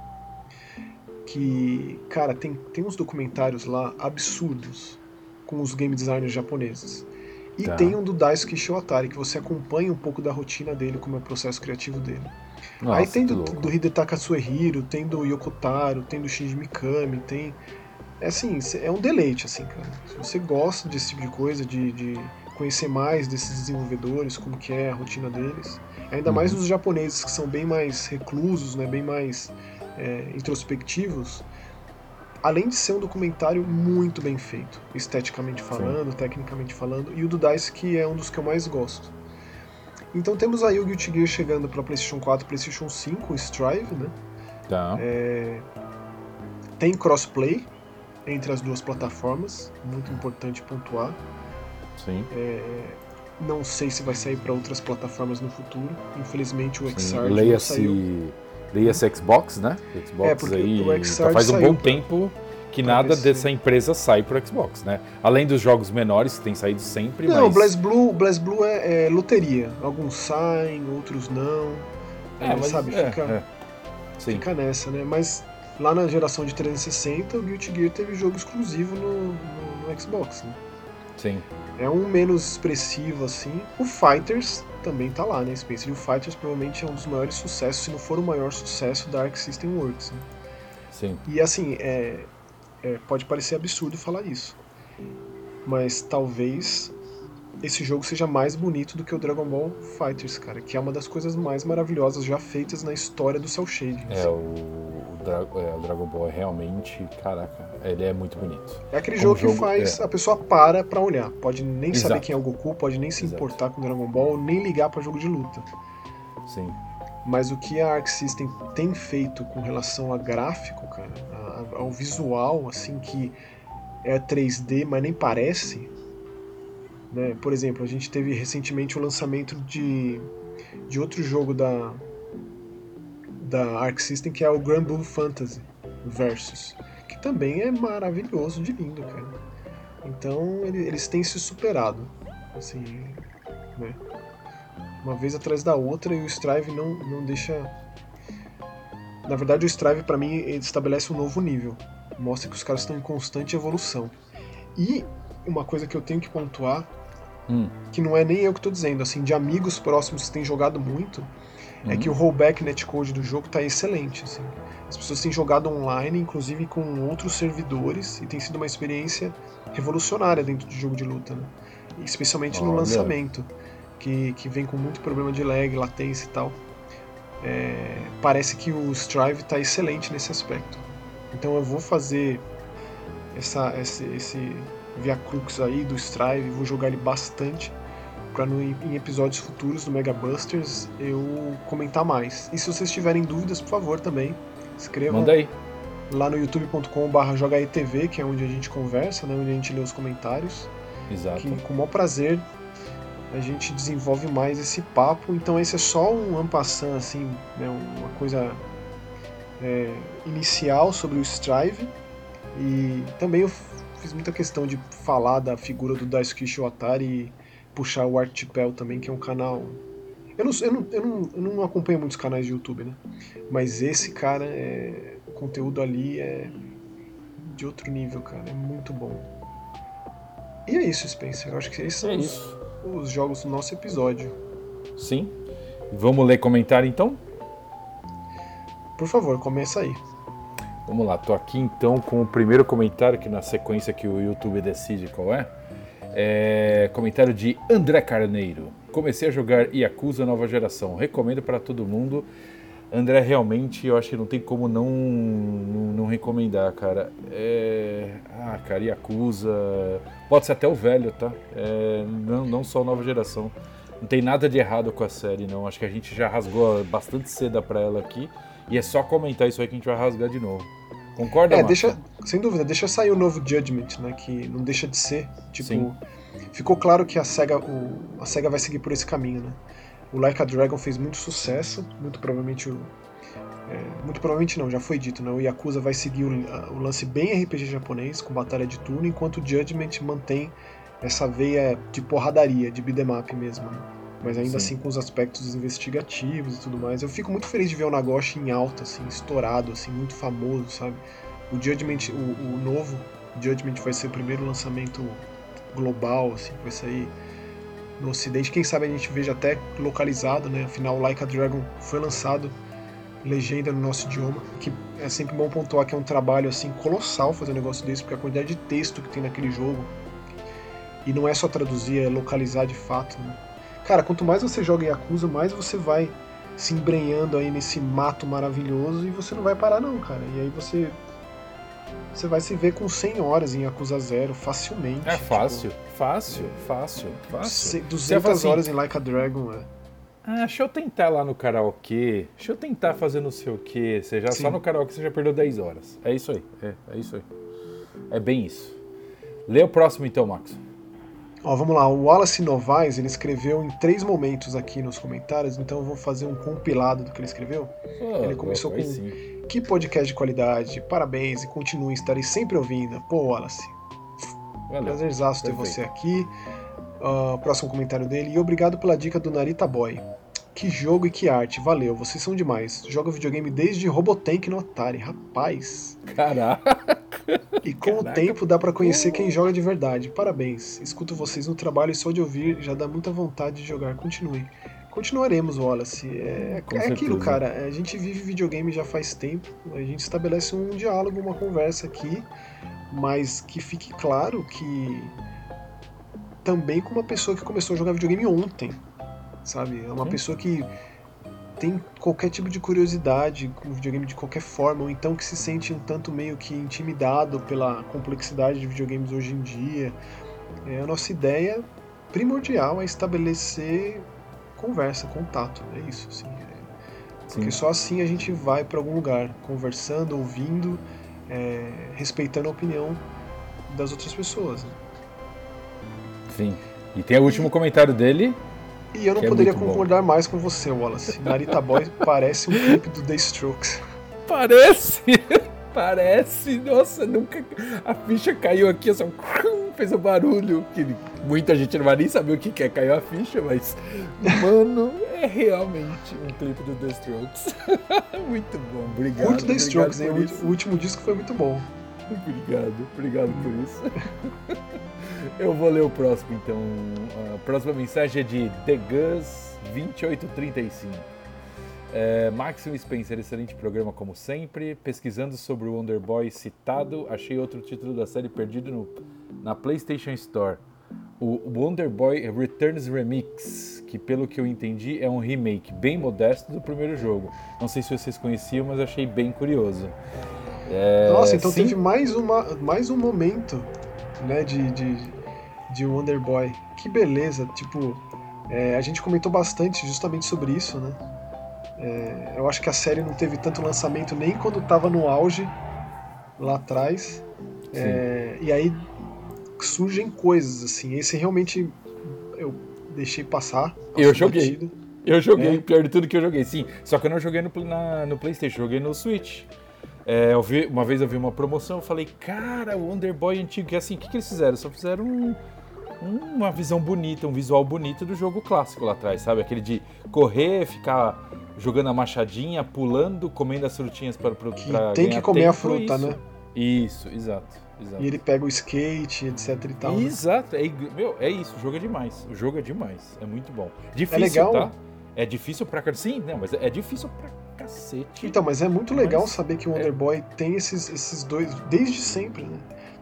que, cara, tem, tem uns documentários lá absurdos com os game designers japoneses. E tá. tem um do Daisuke Shiwatari, que você acompanha um pouco da rotina dele, como é o processo criativo dele. Nossa, Aí tem do, do Hidetaka Suehiro, tem do Yokotaro, tem do Shinji Mikami, tem... É assim, é um deleite, assim, cara. Se você gosta desse tipo de coisa, de, de conhecer mais desses desenvolvedores, como que é a rotina deles, ainda uhum. mais os japoneses, que são bem mais reclusos, né, bem mais é, introspectivos, além de ser um documentário muito bem feito, esteticamente falando, Sim. tecnicamente falando, e o do Dice que é um dos que eu mais gosto. Então temos aí o Guilty Gear chegando para PlayStation 4, PlayStation 5, o Strive, né? Tá. É... Tem crossplay entre as duas plataformas, muito importante pontuar. Sim. É... Não sei se vai sair para outras plataformas no futuro. Infelizmente o XR Leia-se Leia-se Xbox, né? Xbox é, aí já faz um bom pra... tempo que nada dessa empresa sai pro Xbox, né? Além dos jogos menores que tem saído sempre, não, mas... Blaze Blue, Blaze Blue é, é, loteria. Alguns saem, outros não. É, mas, sabe, é, fica, é. fica nessa, né? Mas lá na geração de 360, o Guilty Gear teve jogo exclusivo no, no, no Xbox, né? Sim. É um menos expressivo, assim. O Fighters também tá lá, né? Space Fighters provavelmente é um dos maiores sucessos, se não for o maior sucesso da Arc System Works. Né? Sim. E assim, é, é, pode parecer absurdo falar isso, mas talvez esse jogo seja mais bonito do que o Dragon Ball Fighters, cara, que é uma das coisas mais maravilhosas já feitas na história do cel shading. É, o, o, Dra é, o Dragon Ball é realmente, caraca, ele é muito bonito. É aquele jogo, jogo, que faz é. a pessoa para pra olhar. Pode nem Exato. saber quem é o Goku, pode nem se Exato. importar com o Dragon Ball, nem ligar para jogo de luta. Sim. Mas o que a Arc System tem feito com relação a gráfico, cara, a, ao visual, assim, que é 3D, mas nem parece. Né? Por exemplo, a gente teve recentemente o lançamento de, de outro jogo da, da Arc System, que é o Grand Blue Fantasy Versus, que também é maravilhoso de lindo, cara. Então eles têm se superado, assim, né? uma vez atrás da outra e o Strive não, não deixa. Na verdade, o Strive para mim ele estabelece um novo nível, mostra que os caras estão em constante evolução. E uma coisa que eu tenho que pontuar, hum. que não é nem eu que estou dizendo, assim, de amigos próximos que têm jogado muito, é que o uhum. rollback netcode do jogo está excelente. Assim. As pessoas têm jogado online, inclusive com outros servidores, e tem sido uma experiência revolucionária dentro de jogo de luta, né? especialmente no lançamento que, que vem com muito problema de lag, latência e tal. É, parece que o Strive está excelente nesse aspecto. Então eu vou fazer essa, esse, esse Via Crux aí do Strive, vou jogar ele bastante para em episódios futuros do Mega Busters eu comentar mais. E se vocês tiverem dúvidas, por favor, também escrevam Manda aí. lá no youtube.com/jogaetv, que é onde a gente conversa, né, onde a gente lê os comentários. Exato. Que com o maior prazer a gente desenvolve mais esse papo. Então esse é só um ampassant, assim, né, uma coisa é, inicial sobre o Strive. E também eu fiz muita questão de falar da figura do Daisuke Iwatari e puxar o Artipel também, que é um canal... Eu não, eu, não, eu, não, eu não acompanho muitos canais de YouTube, né? Mas esse cara, é, o conteúdo ali é de outro nível, cara. É muito bom. E é isso, Spencer. Eu acho que esses são é os, isso os jogos do nosso episódio. Sim. Vamos ler comentário então? Por favor, começa aí. Vamos lá, tô aqui então com o primeiro comentário que na sequência que o YouTube decide qual é. é comentário de André Carneiro. Comecei a jogar Yakuza nova geração. Recomendo para todo mundo. André, realmente, eu acho que não tem como não, não, não recomendar, cara. É... Ah, cara, Yakuza. Pode ser até o velho, tá? É... Não, não só nova geração. Não tem nada de errado com a série, não. Acho que a gente já rasgou bastante seda pra ela aqui. E é só comentar isso aí que a gente vai rasgar de novo. Concorda, É, deixa, sem dúvida, deixa sair o novo Judgment, né? Que não deixa de ser. Tipo, Sim. ficou claro que a SEGA, o, a SEGA vai seguir por esse caminho, né? O Like a Dragon fez muito sucesso, muito provavelmente o, é, muito provavelmente não, já foi dito, né? O Yakuza vai seguir o, o, lance bem RPG japonês, com batalha de turno, enquanto o Judgment mantém essa veia de porradaria, de beat'em up mesmo. Né? Mas ainda Sim. assim com os aspectos investigativos e tudo mais. Eu fico muito feliz de ver o Nagoshi em alta, assim, estourado, assim, muito famoso, sabe? O Judgment, o, o novo Judgment vai ser o primeiro lançamento global, assim, vai sair no ocidente. Quem sabe a gente veja até localizado, né? Afinal, Like a Dragon foi lançado legenda no nosso idioma, que é sempre bom pontuar que é um trabalho assim colossal fazer um negócio desse, porque a quantidade de texto que tem naquele jogo e não é só traduzir, é localizar de fato. Né? Cara, quanto mais você joga Yakuza, mais você vai se embrenhando aí nesse mato maravilhoso e você não vai parar não, cara. E aí você você vai se ver com 100 horas em Yakuza Zero facilmente. É fácil, tipo, fácil, fácil, fácil. 200 assim, horas em Like a Dragon, é. Ah, deixa eu tentar lá no karaokê, deixa eu tentar fazer não sei o que. Você já, só no karaokê você já perdeu 10 horas. É isso aí, é, é isso aí. É bem isso. Lê o próximo então, Max. Ó, vamos lá, o Wallace Novaes, ele escreveu em três momentos aqui nos comentários, então eu vou fazer um compilado do que ele escreveu. Oh, ele começou com sim. que podcast de qualidade, parabéns e continue, estarei sempre ouvindo. Pô, Wallace, Valeu. Prazerzaço ter você aqui. Uh, próximo comentário dele. E obrigado pela dica do Narita Boy. Que jogo e que arte, valeu, vocês são demais. Joga videogame desde Robotank no Atari, rapaz. Caraca. E com Caraca. o tempo dá para conhecer quem joga de verdade. Parabéns. Escuto vocês no trabalho e só de ouvir já dá muita vontade de jogar. Continue. Continuaremos, Wallace. É, é aquilo, cara. A gente vive videogame já faz tempo. A gente estabelece um diálogo, uma conversa aqui mas que fique claro que também com uma pessoa que começou a jogar videogame ontem, sabe? É uma pessoa que tem qualquer tipo de curiosidade com videogame de qualquer forma, ou então que se sente um tanto meio que intimidado pela complexidade de videogames hoje em dia. É, a nossa ideia primordial é estabelecer conversa, contato, é isso, assim. É, porque só assim a gente vai para algum lugar, conversando, ouvindo, é, respeitando a opinião das outras pessoas. Né? Sim. E tem o último comentário dele. E eu não é poderia concordar bom. mais com você, Wallace. Narita Boy parece um clipe do The Strokes. Parece! Parece! Nossa, nunca. A ficha caiu aqui, só fez um barulho que muita gente não vai nem saber o que é caiu a ficha, mas. Mano, é realmente um clipe do The Strokes. muito bom, obrigado. Muito The Strokes, hein? O último disco foi muito bom. Obrigado, obrigado por isso. Eu vou ler o próximo então. A próxima mensagem é de The Gus 2835. É, Maxim Spencer, excelente programa como sempre. Pesquisando sobre o Wonder Boy citado, achei outro título da série perdido no, na PlayStation Store. O Wonder Boy Returns Remix, que pelo que eu entendi é um remake bem modesto do primeiro jogo. Não sei se vocês conheciam, mas achei bem curioso. É, Nossa, então sim. teve mais, uma, mais um momento né, de, de, de Wonder Boy. Que beleza, tipo, é, a gente comentou bastante justamente sobre isso, né? É, eu acho que a série não teve tanto lançamento nem quando estava no auge lá atrás. É, e aí surgem coisas, assim. Esse realmente eu deixei passar. Eu joguei. Batido. Eu joguei, é. pior de tudo que eu joguei, sim. Só que eu não joguei no, na, no Playstation, joguei no Switch. É, eu vi, uma vez eu vi uma promoção, eu falei, cara, o Wonder Boy antigo, que assim, o que, que eles fizeram? Só fizeram um, uma visão bonita, um visual bonito do jogo clássico lá atrás, sabe? Aquele de correr, ficar jogando a machadinha, pulando, comendo as frutinhas para, que Tem que comer a fruta, isso. né? Isso, exato, exato. E ele pega o skate, etc e tal. Né? Exato, né? é, meu, é isso, o jogo é demais. O jogo é demais, é muito bom. Difícil, é legal. tá? É difícil pra. Sim, não, mas é difícil pra cacete. Então, mas é muito legal mas saber que o Wonder é... Boy tem esses, esses dois, desde sempre, né?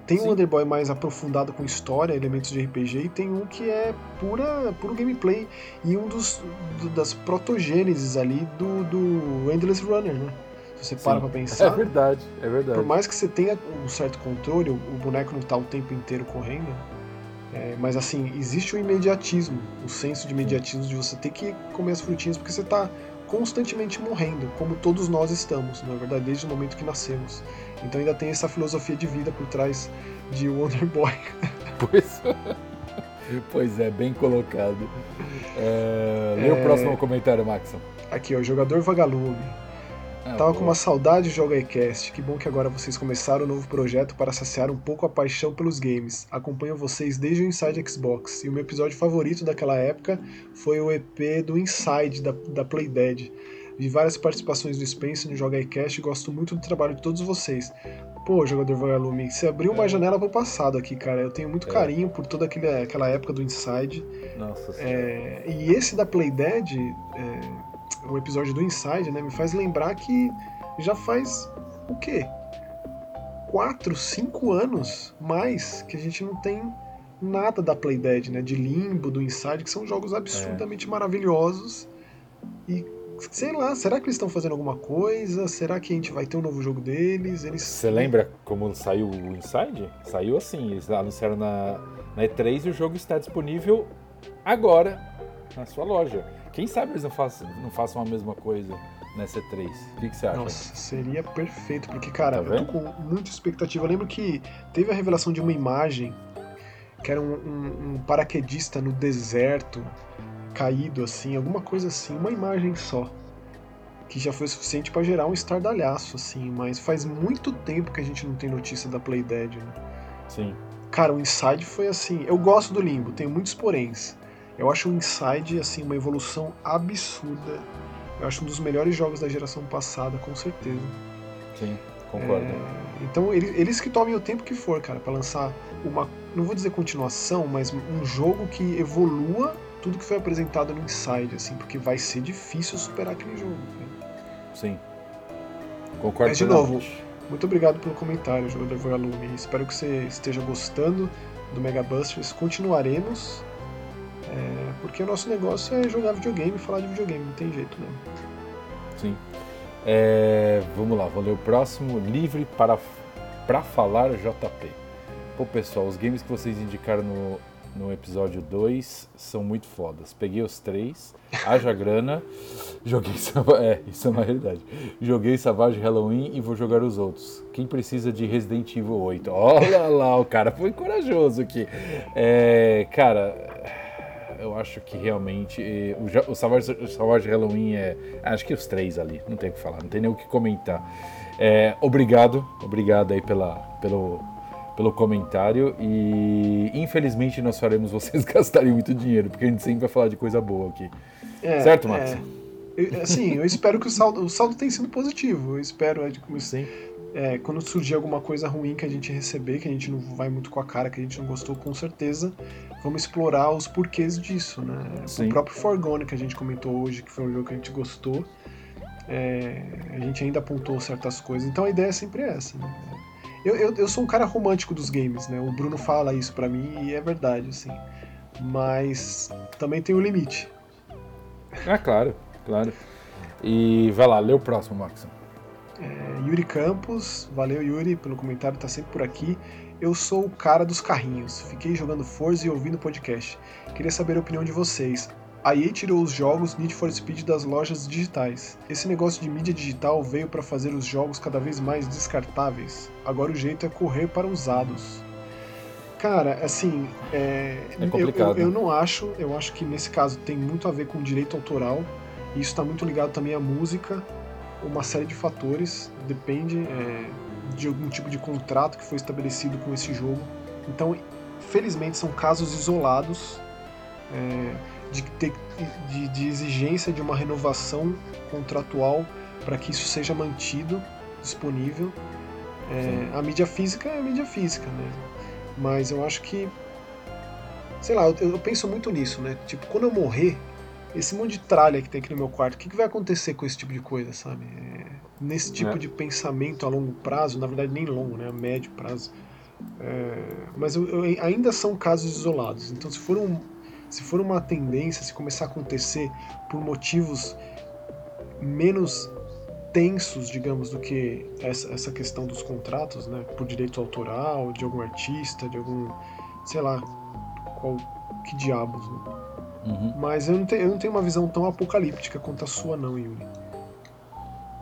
Tem Sim. um Wonder Boy mais aprofundado com história, elementos de RPG, e tem um que é pura, puro gameplay. E um dos do, das protogêneses ali do, do Endless Runner, né? Se você Sim. para pra pensar. É verdade, é verdade. Por mais que você tenha um certo controle, o, boneco não tá o tempo inteiro correndo. É, mas assim, existe o imediatismo, o senso de imediatismo de você ter que comer as frutinhas porque você tá constantemente morrendo, como todos nós estamos, na verdade, desde o momento que nascemos. Então ainda tem essa filosofia de vida por trás de Wonder Boy. Pois, pois é, bem colocado. É, lê é... o próximo comentário, Maxon. Aqui, ó, jogador vagalume. Ah, Tava boa. com uma saudade de Joga iCast. Que bom que agora vocês começaram um novo projeto para saciar um pouco a paixão pelos games. Acompanho vocês desde o Inside Xbox. E o meu episódio favorito daquela época foi o EP do Inside, da, da Playdead. Vi várias participações do Spencer no Joga iCast e gosto muito do trabalho de todos vocês. Pô, jogador Vagalume, você abriu uma é. janela pro passado aqui, cara. Eu tenho muito é. carinho por toda aquele, aquela época do Inside. Nossa é, E esse da Playdead, é, o episódio do Inside, né, me faz lembrar que já faz o quê? Quatro, cinco anos mais que a gente não tem nada da Playdead, né? De Limbo, do Inside, que são jogos absurdamente é. maravilhosos. E sei lá, será que eles estão fazendo alguma coisa? Será que a gente vai ter um novo jogo deles? Eles Você lembra como saiu o Inside? Saiu assim, eles anunciaram na, na E3 e o jogo está disponível agora na sua loja. Quem sabe eles não façam, não façam a mesma coisa nessa E3? O que, que você acha? Nossa, seria perfeito, porque, cara, tá eu tô com muita expectativa. Eu lembro que teve a revelação de uma imagem que era um, um, um paraquedista no deserto, caído assim, alguma coisa assim, uma imagem só. Que já foi suficiente para gerar um estardalhaço, assim, mas faz muito tempo que a gente não tem notícia da Playdead, né? Sim. Cara, o Inside foi assim. Eu gosto do Limbo, tenho muitos poréns. Eu acho o Inside assim uma evolução absurda. Eu acho um dos melhores jogos da geração passada, com certeza. Sim, concordo. É, então eles, eles que tomem o tempo que for, cara, para lançar uma, não vou dizer continuação, mas um jogo que evolua tudo que foi apresentado no Inside, assim, porque vai ser difícil superar aquele jogo. Cara. Sim. Concordo. Mas de novo, muito obrigado pelo comentário, jogador Vagalume. Espero que você esteja gostando do Mega Busters, continuaremos. É, porque o nosso negócio é jogar videogame e falar de videogame, não tem jeito mesmo. Sim. É, vamos lá, vou ler o próximo. Livre para, para falar JP. Pô, pessoal, os games que vocês indicaram no, no episódio 2 são muito fodas. Peguei os três, haja grana, joguei. É, isso é uma realidade. Joguei Savage Halloween e vou jogar os outros. Quem precisa de Resident Evil 8? Olha lá, o cara foi corajoso aqui. É, cara, eu acho que realmente. Eh, o, Savage, o Savage Halloween é. Acho que os três ali, não tem o que falar, não tem nem o que comentar. É, obrigado, obrigado aí pela, pelo pelo comentário e infelizmente nós faremos vocês gastarem muito dinheiro, porque a gente sempre vai falar de coisa boa aqui. É, certo, Max? É. Eu, assim, eu espero que o saldo, o saldo tenha sido positivo. Eu espero é, como, Sim. É, quando surgir alguma coisa ruim que a gente receber, que a gente não vai muito com a cara, que a gente não gostou, com certeza vamos explorar os porquês disso, né? Sim. O próprio Forgone que a gente comentou hoje, que foi um jogo que a gente gostou, é, a gente ainda apontou certas coisas. Então a ideia é sempre essa, né? Eu, eu, eu sou um cara romântico dos games, né? O Bruno fala isso para mim e é verdade, assim. Mas também tem um limite. Ah, claro, claro. E vai lá, lê o próximo, Max. É, Yuri Campos, valeu Yuri pelo comentário, tá sempre por aqui. Eu sou o cara dos carrinhos. Fiquei jogando Forza e ouvindo podcast. Queria saber a opinião de vocês. A EA tirou os jogos Need for Speed das lojas digitais. Esse negócio de mídia digital veio para fazer os jogos cada vez mais descartáveis. Agora o jeito é correr para usados. Cara, assim, é, é complicado. Eu, eu, eu, não acho, eu acho que nesse caso tem muito a ver com direito autoral. E isso está muito ligado também à música, uma série de fatores. Depende é, de algum tipo de contrato que foi estabelecido com esse jogo. Então, felizmente, são casos isolados. É, de, ter, de, de exigência de uma renovação contratual para que isso seja mantido disponível. É, a mídia física é a mídia física, né? Mas eu acho que. Sei lá, eu, eu, penso muito nisso, né? Tipo, quando eu morrer, esse monte de tralha que tem aqui no meu quarto, o que, que vai acontecer com esse tipo de coisa, sabe? É, nesse tipo é. de pensamento a longo prazo, na verdade nem longo, né? A médio prazo. É, mas eu, eu, ainda são casos isolados. Então, se for um, se for uma tendência, se começar a acontecer por motivos menos tensos, digamos, do que essa, essa questão dos contratos, né, por direito autoral, de algum artista, de algum, sei lá, qual, que diabos, né? Uhum. Mas eu não, tenho, eu não tenho uma visão tão apocalíptica quanto a sua, não, Yuri.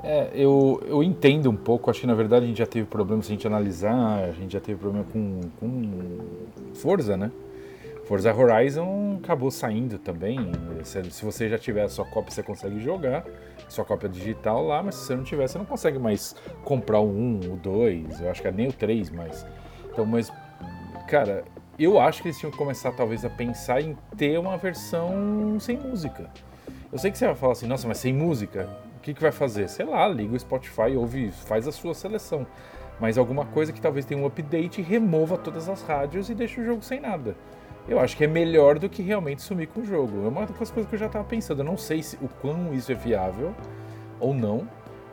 É, eu, eu entendo um pouco, acho que na verdade a gente já teve problemas, se a gente analisar, a gente já teve problema com, com Forza, né? Forza Horizon acabou saindo também. Se você já tiver a sua cópia, você consegue jogar. Sua cópia digital lá, mas se você não tiver, você não consegue mais comprar o 1, o 2, eu acho que é nem o 3 mais. Então, mas, cara, eu acho que eles tinham que começar talvez a pensar em ter uma versão sem música. Eu sei que você vai falar assim, nossa, mas sem música, o que, que vai fazer? Sei lá, liga o Spotify, ouve, faz a sua seleção. Mas alguma coisa que talvez tenha um update remova todas as rádios e deixe o jogo sem nada eu acho que é melhor do que realmente sumir com o jogo. É uma das coisas que eu já estava pensando. Eu não sei se, o quão isso é viável ou não,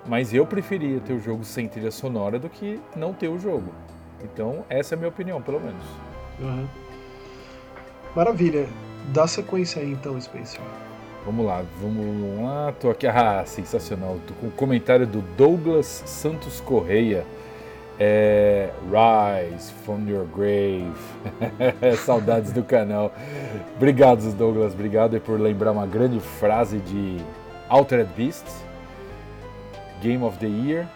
mas eu preferia ter o jogo sem trilha sonora do que não ter o jogo. Então, essa é a minha opinião, pelo menos. Uhum. Maravilha. Dá sequência aí então, Spencer. Vamos lá, vamos lá. Tô aqui. Ah, sensacional. Tô com o comentário do Douglas Santos Correia é, Rise from your grave. Saudades do canal. Obrigado, Douglas. Obrigado por lembrar uma grande frase de Altered Beasts, Game of the Year,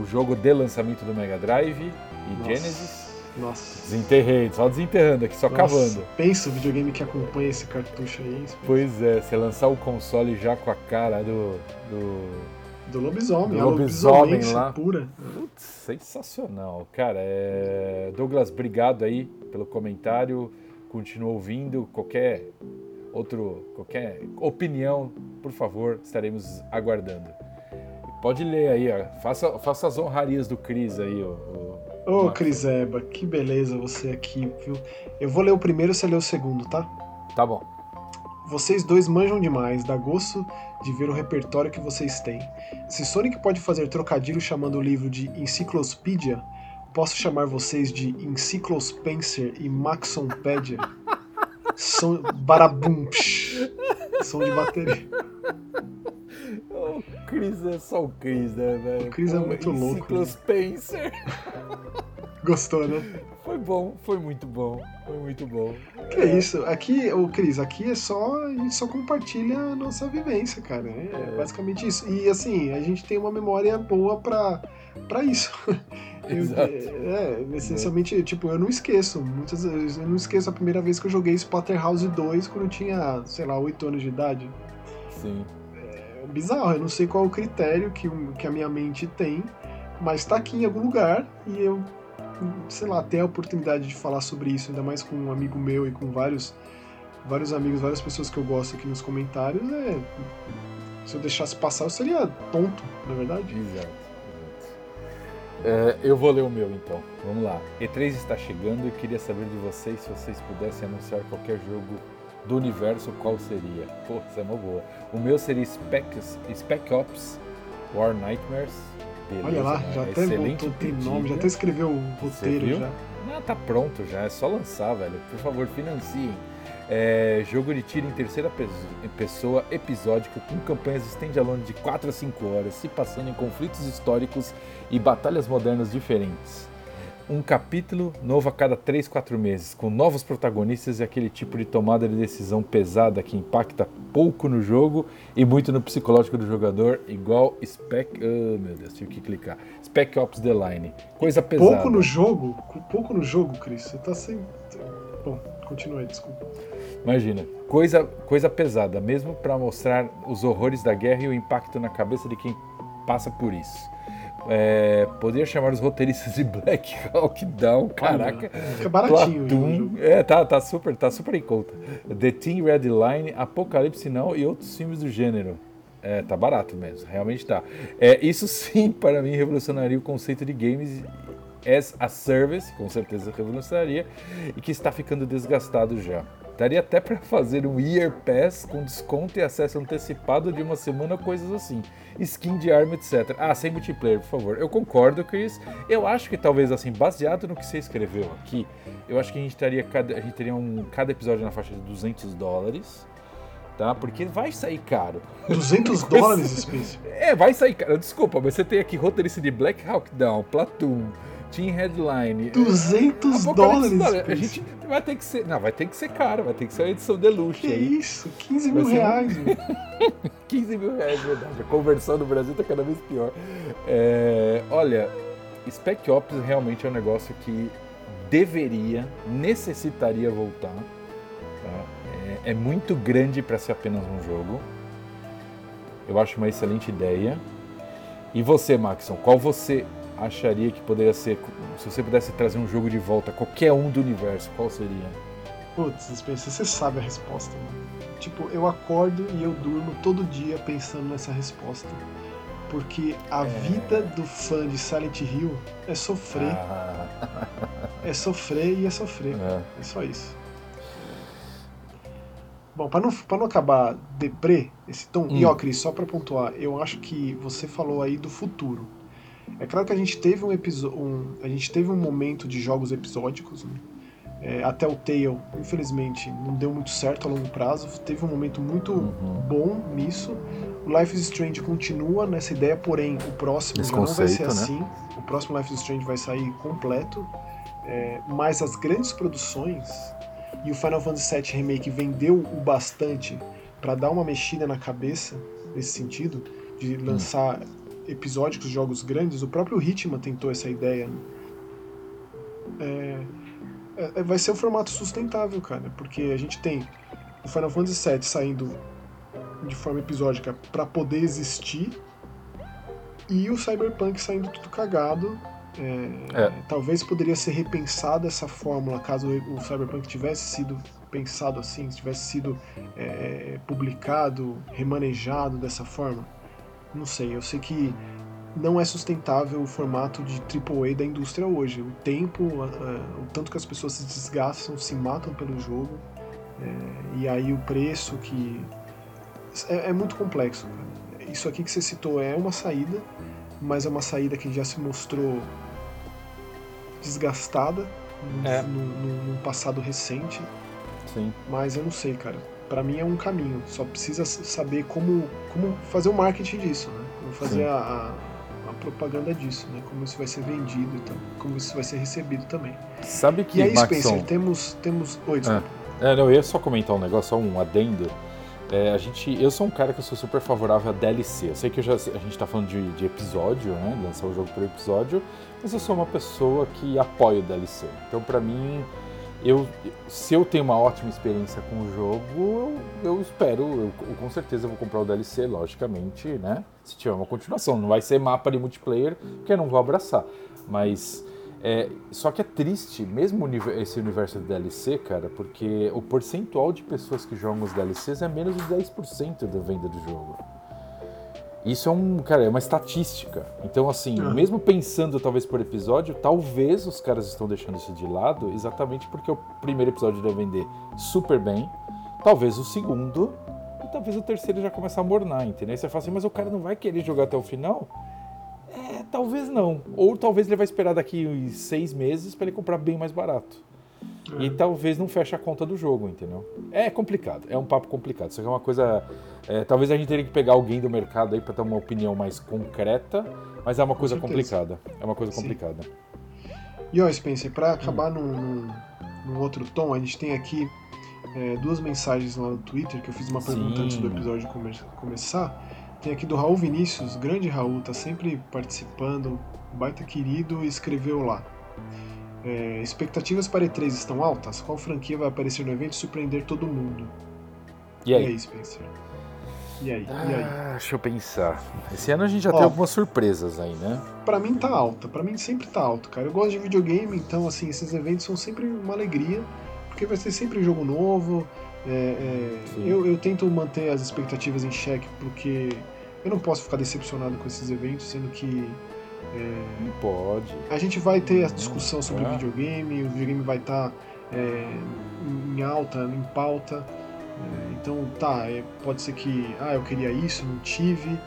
o jogo de lançamento do Mega Drive e Nossa. Genesis. Nossa. Desenterrei, só desenterrando aqui, só Nossa, cavando. Pensa o videogame que acompanha esse cartucho aí. Pois é, você lançar o console já com a cara do, do do lobisomem, do lobisomem lá. pura. Putz, sensacional. Cara, é... Douglas, obrigado aí pelo comentário. Continua ouvindo. Qualquer outro, qualquer opinião, por favor, estaremos aguardando. Pode ler aí, ó. Faça, faça as honrarias do Cris aí, ó. Ô, oh, Cris Eba, que beleza você aqui, viu? Eu vou ler o primeiro, você lê o segundo, tá? Tá bom. Vocês dois manjam demais, dá gosto de ver o repertório que vocês têm. Se Sonic pode fazer trocadilho chamando o livro de enciclopédia, posso chamar vocês de Encyclospencer e Maxonpedia? Som barabum, som de bateria. O Chris é só o Chris, né, velho? O Chris é muito louco. Encyclospencer. Gostou, né? Foi bom, foi muito bom, foi muito bom. Que é isso? Aqui, ô Cris, aqui é só. A gente só compartilha a nossa vivência, cara. É, é. basicamente isso. E assim, a gente tem uma memória boa pra, pra isso. Eu, é, essencialmente, é. tipo, eu não esqueço. Muitas vezes eu não esqueço a primeira vez que eu joguei Splatterhouse 2 quando eu tinha, sei lá, 8 anos de idade. Sim. É bizarro, eu não sei qual é o critério que, que a minha mente tem, mas tá aqui em algum lugar e eu sei lá, ter a oportunidade de falar sobre isso, ainda mais com um amigo meu e com vários, vários amigos, várias pessoas que eu gosto aqui nos comentários, é. Se eu deixasse passar, eu seria tonto, na é verdade. Exato. É, eu vou ler o meu então. Vamos lá. E3 está chegando e queria saber de vocês se vocês pudessem anunciar qualquer jogo do universo, qual seria? Pô, isso é uma boa. O meu seria Spec, Spec Ops War Nightmares Beleza, Olha lá, já até voltou, tem nome, já até escreveu o roteiro já. Não, tá pronto já, é só lançar, velho. Por favor, financiem. É, jogo de tiro em terceira pessoa, episódico, com campanhas standalone de 4 a 5 horas, se passando em conflitos históricos e batalhas modernas diferentes um capítulo novo a cada 3, 4 meses, com novos protagonistas e aquele tipo de tomada de decisão pesada que impacta pouco no jogo e muito no psicológico do jogador, igual Spec. Oh, meu Deus, tive que clicar. Spec Ops The Line. Coisa pesada. Pouco no jogo? Pouco no jogo, Chris. Você tá sem. Bom, continue aí, desculpa. Imagina, coisa, coisa pesada, mesmo para mostrar os horrores da guerra e o impacto na cabeça de quem passa por isso. É, poderia chamar os roteiristas de Black Hawk Down, caraca. Fica baratinho. Platoon, é, tá, tá super, tá super em conta. The Team Red Line, Apocalipse Now e outros filmes do gênero. É, tá barato mesmo, realmente tá. É, isso sim, para mim, revolucionaria o conceito de games as a service, com certeza revolucionaria, e que está ficando desgastado já. Daria até para fazer um Year Pass com desconto e acesso antecipado de uma semana, coisas assim. Skin de arma, etc. Ah, sem multiplayer, por favor. Eu concordo, Chris. Eu acho que talvez, assim, baseado no que você escreveu aqui, eu acho que a gente teria cada, a gente teria um, cada episódio na faixa de 200 dólares. Tá? Porque vai sair caro. 200 dólares, Space? É, vai sair caro. Desculpa, mas você tem aqui roteirista de Black Hawk Down, Platoon, Team Headline. 200 dólares. A gente vai ter que ser. Não, vai ter que ser caro, vai ter que ser a edição deluxe. Que aí. isso? 15 mil reais. 15 mil reais, verdade. A conversão no Brasil tá cada vez pior. É, olha, Spec Ops realmente é um negócio que deveria, necessitaria voltar. Tá? É, é muito grande para ser apenas um jogo. Eu acho uma excelente ideia. E você, Maxon, qual você acharia que poderia ser, se você pudesse trazer um jogo de volta, qualquer um do universo, qual seria? Putz, Spencer, você sabe a resposta. Mano. Tipo, eu acordo e eu durmo todo dia pensando nessa resposta. Porque a é... vida do fã de Silent Hill é sofrer. Ah. é sofrer e é sofrer. É, é só isso. Bom, para não, pra não acabar deprê esse tom, hum. e ó, Cris, só para pontuar, eu acho que você falou aí do futuro. É claro que a gente teve um episódio. Um, a gente teve um momento de jogos episódicos, né? é, até o Tale, infelizmente, não deu muito certo a longo prazo. Teve um momento muito uhum. bom nisso. O Life is Strange continua nessa ideia, porém o próximo Esse já conceito, não vai ser né? assim. O próximo Life is Strange vai sair completo. É, mas as grandes produções e o Final Fantasy VII Remake vendeu o bastante para dar uma mexida na cabeça nesse sentido de hum. Episódicos, jogos grandes, o próprio Hitman tentou essa ideia. Né? É, é, é, vai ser um formato sustentável, cara, porque a gente tem o Final Fantasy VII saindo de forma episódica para poder existir e o Cyberpunk saindo tudo cagado. É, é. Talvez poderia ser repensada essa fórmula caso o Cyberpunk tivesse sido pensado assim, tivesse sido é, publicado, remanejado dessa forma. Não sei, eu sei que não é sustentável o formato de AAA da indústria hoje. O tempo, o tanto que as pessoas se desgastam, se matam pelo jogo, é, e aí o preço que. É, é muito complexo. Cara. Isso aqui que você citou é uma saída, mas é uma saída que já se mostrou desgastada é. num, passado recente. Sim. Mas eu não sei, cara. Para mim é um caminho. Só precisa saber como, como fazer o marketing disso, né? Como fazer a, a, a, propaganda disso, né? Como isso vai ser vendido e tal. Como isso vai ser recebido também. Sabe que, E aí, Maxson... Spencer, temos... temos... Oi, desculpa. É. é, não, eu ia só comentar um negócio, só um adendo. É, a gente, eu sou um cara que eu sou super favorável a DLC. Eu sei que já, a gente está falando de, de, episódio, né? Lançar o jogo por episódio, mas eu sou uma pessoa que apoia o DLC. Então, para mim, eu, se eu tenho uma ótima experiência com o jogo, eu, espero, eu, eu, com certeza vou comprar o DLC, logicamente, né? Se tiver uma continuação, não vai ser mapa de multiplayer, que eu não vou abraçar. Mas é, só que é triste, mesmo esse universo de DLC, cara, porque o percentual de pessoas que jogam os DLCs é menos de 10% da venda do jogo. Isso é um, cara, é uma estatística. Então, assim, uhum. mesmo pensando talvez por episódio, talvez os caras estão deixando isso de lado exatamente porque o primeiro episódio deve vender super bem, talvez o segundo, e talvez o terceiro já comece a mornar, entendeu? Você fala assim, mas o cara não vai querer jogar até o final? É, talvez não. Ou talvez ele vai esperar daqui seis meses para ele comprar bem mais barato. É. E talvez não feche a conta do jogo, entendeu? É complicado, é um papo complicado. Isso aqui é uma coisa. É, talvez a gente teria que pegar alguém do mercado aí para ter uma opinião mais concreta, mas é uma coisa complicada. É uma coisa Sim. complicada. E ó, Spencer, para acabar hum. num, num, outro tom, a gente tem aqui é, duas mensagens lá no Twitter que eu fiz uma pergunta Sim. antes do episódio come começar. Tem aqui do Raul Vinícius, grande Raul, tá sempre participando, baita querido, escreveu lá. É, expectativas para E3 estão altas? Qual franquia vai aparecer no evento e surpreender todo mundo? E aí? E aí, Spencer? E aí? Ah, e aí? Ah, deixa eu pensar. Esse ano a gente já Ó, tem algumas surpresas aí, né? Pra mim tá alta. Pra mim sempre tá alto, cara. Eu gosto de videogame, então, assim, esses eventos são sempre uma alegria, porque vai ser sempre jogo novo. É, é, eu, eu tento manter as expectativas em xeque, porque eu não posso ficar decepcionado com esses eventos, sendo que. É, não pode. A gente vai ter a discussão sobre o videogame, o videogame vai estar tá, é, em alta, em pauta. É, então, tá, é, pode ser que. Ah, eu queria isso, não tive.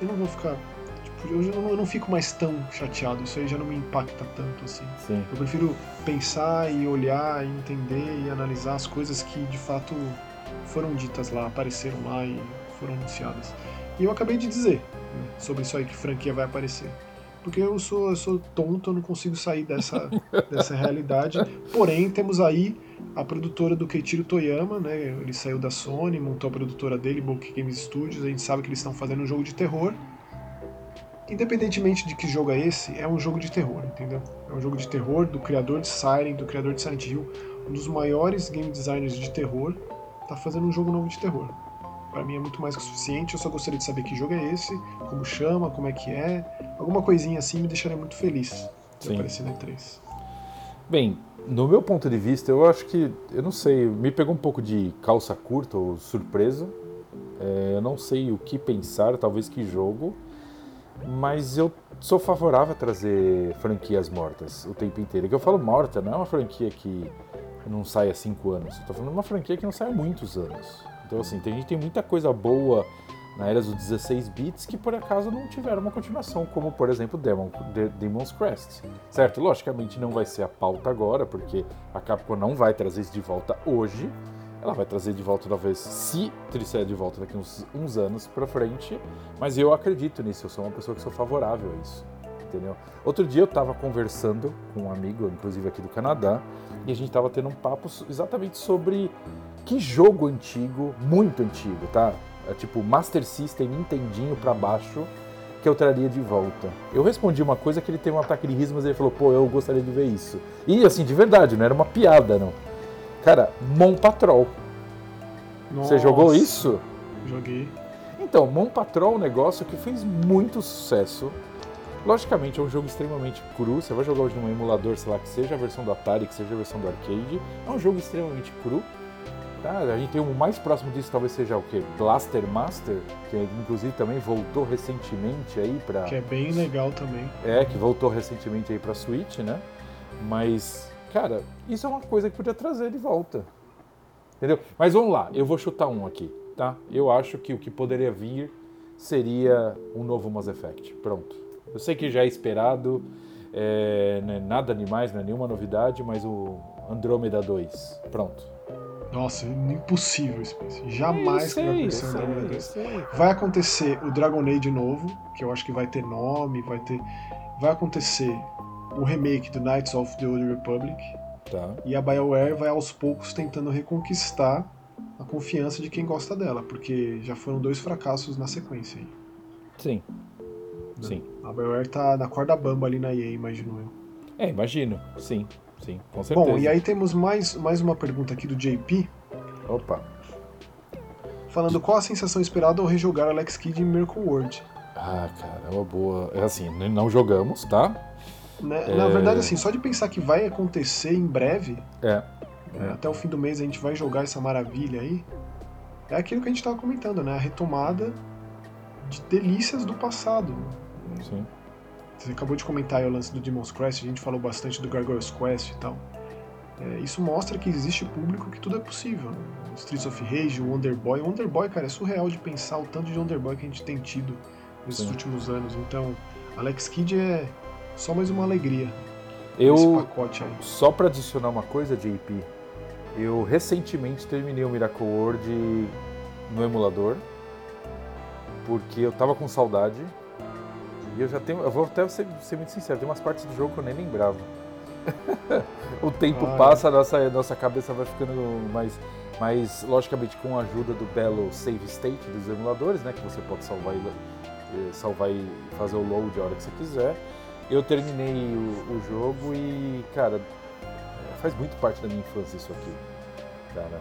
Eu não vou ficar. Tipo, eu, não, eu não fico mais tão chateado, isso aí já não me impacta tanto assim. Sim. Eu prefiro pensar e olhar e entender e analisar as coisas que de fato foram ditas lá, apareceram lá e foram anunciadas. E eu acabei de dizer né, sobre isso aí que franquia vai aparecer. Porque eu sou, eu sou tonto, eu não consigo sair dessa, dessa realidade. Porém, temos aí a produtora do Keiichiro Toyama, né? Ele saiu da Sony, montou a produtora dele, Book Games Studios. A gente sabe que eles estão fazendo um jogo de terror. Independentemente de que jogo é esse, é um jogo de terror, entendeu? É um jogo de terror do criador de Siren, do criador de Silent Hill, um dos maiores game designers de terror, tá fazendo um jogo novo de terror para mim é muito mais que o suficiente. Eu só gostaria de saber que jogo é esse, como chama, como é que é. Alguma coisinha assim me deixaria muito feliz de aparecer na E3. Bem, no meu ponto de vista, eu acho que, eu não sei, me pegou um pouco de calça curta ou surpreso. É, eu não sei o que pensar, talvez que jogo, mas eu sou favorável a trazer franquias mortas o tempo inteiro. O que eu falo morta não é uma franquia que não sai há cinco anos, eu tô falando de uma franquia que não sai há muitos anos. Então, assim, tem, a gente tem muita coisa boa na era dos 16 bits que por acaso não tiveram uma continuação, como por exemplo Demon, De, Demon's Crest. Certo? Logicamente não vai ser a pauta agora, porque a Capcom não vai trazer isso de volta hoje. Ela vai trazer de volta, talvez, se trouxer de volta daqui uns, uns anos pra frente. Mas eu acredito nisso, eu sou uma pessoa que sou favorável a isso. Entendeu? Outro dia eu estava conversando com um amigo, inclusive aqui do Canadá, e a gente estava tendo um papo exatamente sobre que jogo antigo, muito antigo, tá? É tipo Master System, Nintendinho pra baixo, que eu traria de volta. Eu respondi uma coisa que ele teve um ataque de riso, mas ele falou, pô, eu gostaria de ver isso. E assim, de verdade, não era uma piada, não. Cara, Mon Patrol. Nossa, Você jogou isso? Joguei. Então, Mon Patrol é um negócio que fez muito sucesso. Logicamente, é um jogo extremamente cru. Você vai jogar hoje num emulador, sei lá, que seja a versão do Atari, que seja a versão do arcade. É um jogo extremamente cru. Tá, a gente tem o mais próximo disso talvez seja o que? Blaster Master, que inclusive também voltou recentemente aí para Que é bem legal também. É, que voltou recentemente aí para Switch, né? Mas, cara, isso é uma coisa que podia trazer de volta. Entendeu? Mas vamos lá, eu vou chutar um aqui, tá? Eu acho que o que poderia vir seria um novo Mass Effect. Pronto. Eu sei que já é esperado, É, não é nada demais, não é nenhuma novidade, mas o Andrômeda 2. Pronto. Nossa, impossível, Space. Jamais que vai acontecer eu o sei, Andromeda eu 2. sei. Vai acontecer o Dragon Age novo, que eu acho que vai ter nome, vai ter. Vai acontecer o remake do Knights of the Old Republic. Tá. E a BioWare vai aos poucos tentando reconquistar a confiança de quem gosta dela, porque já foram dois fracassos na sequência aí. Sim. Sim. A BioWare tá na corda bamba ali na EA, imagino eu. É, imagino. Sim, sim, com certeza. Bom, e aí temos mais, mais uma pergunta aqui do JP, Opa. falando qual a sensação esperada ao rejogar Alex Kidd em Miracle World. Ah, cara, é uma boa. É assim, não jogamos, tá? Né? Na É. verdade, assim, só de pensar que vai acontecer em breve, É. É, Até o fim do mês a gente vai jogar essa maravilha aí. É aquilo que a gente estava comentando, né? A retomada de delícias do passado. Sim. Você acabou de comentar o lance do Demon's Crest, a gente falou bastante do Gargoyle's Quest e tal. É, isso mostra que existe público que tudo é possível. né? Streets of Rage, o Wonder Boy. O Wonder Boy, cara, é surreal de pensar o tanto de Wonder Boy que a gente tem tido nesses Sim. últimos anos. Então, Alex Kidd é só mais uma alegria Eu, pacote aí. só pra adicionar uma coisa, JP, eu recentemente terminei o Miracle World no emulador, porque eu tava com saudade. E eu já tenho. Eu vou até ser, ser muito sincero, tem umas partes do jogo que eu nem lembrava. o tempo Ah, passa, a nossa, nossa cabeça vai ficando mais. Mas, logicamente, com a ajuda do belo save state dos emuladores, né? Que você pode salvar e, eh, salvar e fazer o load a hora que você quiser. Eu terminei o, o jogo e, cara, faz muito parte da minha infância isso aqui. Cara,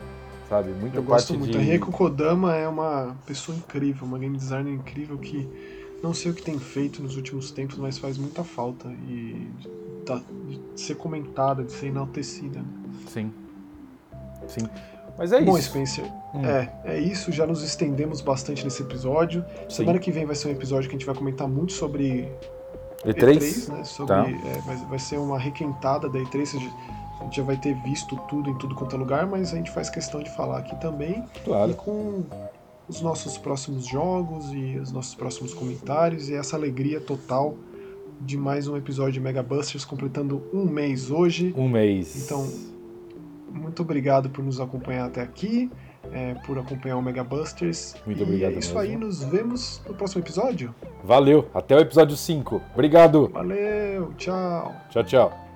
sabe? Muita Eu parte gosto muito. de. A Rieko Kodama é uma pessoa incrível, uma game designer incrível que não sei o que tem feito nos últimos tempos, mas faz muita falta e de, tá- de ser comentada, de ser enaltecida. Sim. Sim. Mas é Bom, isso. Spencer, Hum. é, é isso. Já nos estendemos bastante nesse episódio. Sim. Semana que vem vai ser um episódio que a gente vai comentar muito sobre E3? E3, né? Sobre, Tá. é, vai, vai ser uma requentada da E3. A gente- a gente já vai ter visto tudo em tudo quanto é lugar, mas a gente faz questão de falar aqui também. E Claro. com os nossos próximos jogos e os nossos próximos comentários e essa alegria total de mais um episódio de Mega Busters completando um mês hoje. Um mês. Então, muito obrigado por nos acompanhar até aqui, é, por acompanhar o Mega Busters. Muito e obrigado é isso mesmo. aí, nos vemos no próximo episódio. Valeu. Até o episódio 5. Obrigado. Valeu, tchau! Tchau, tchau.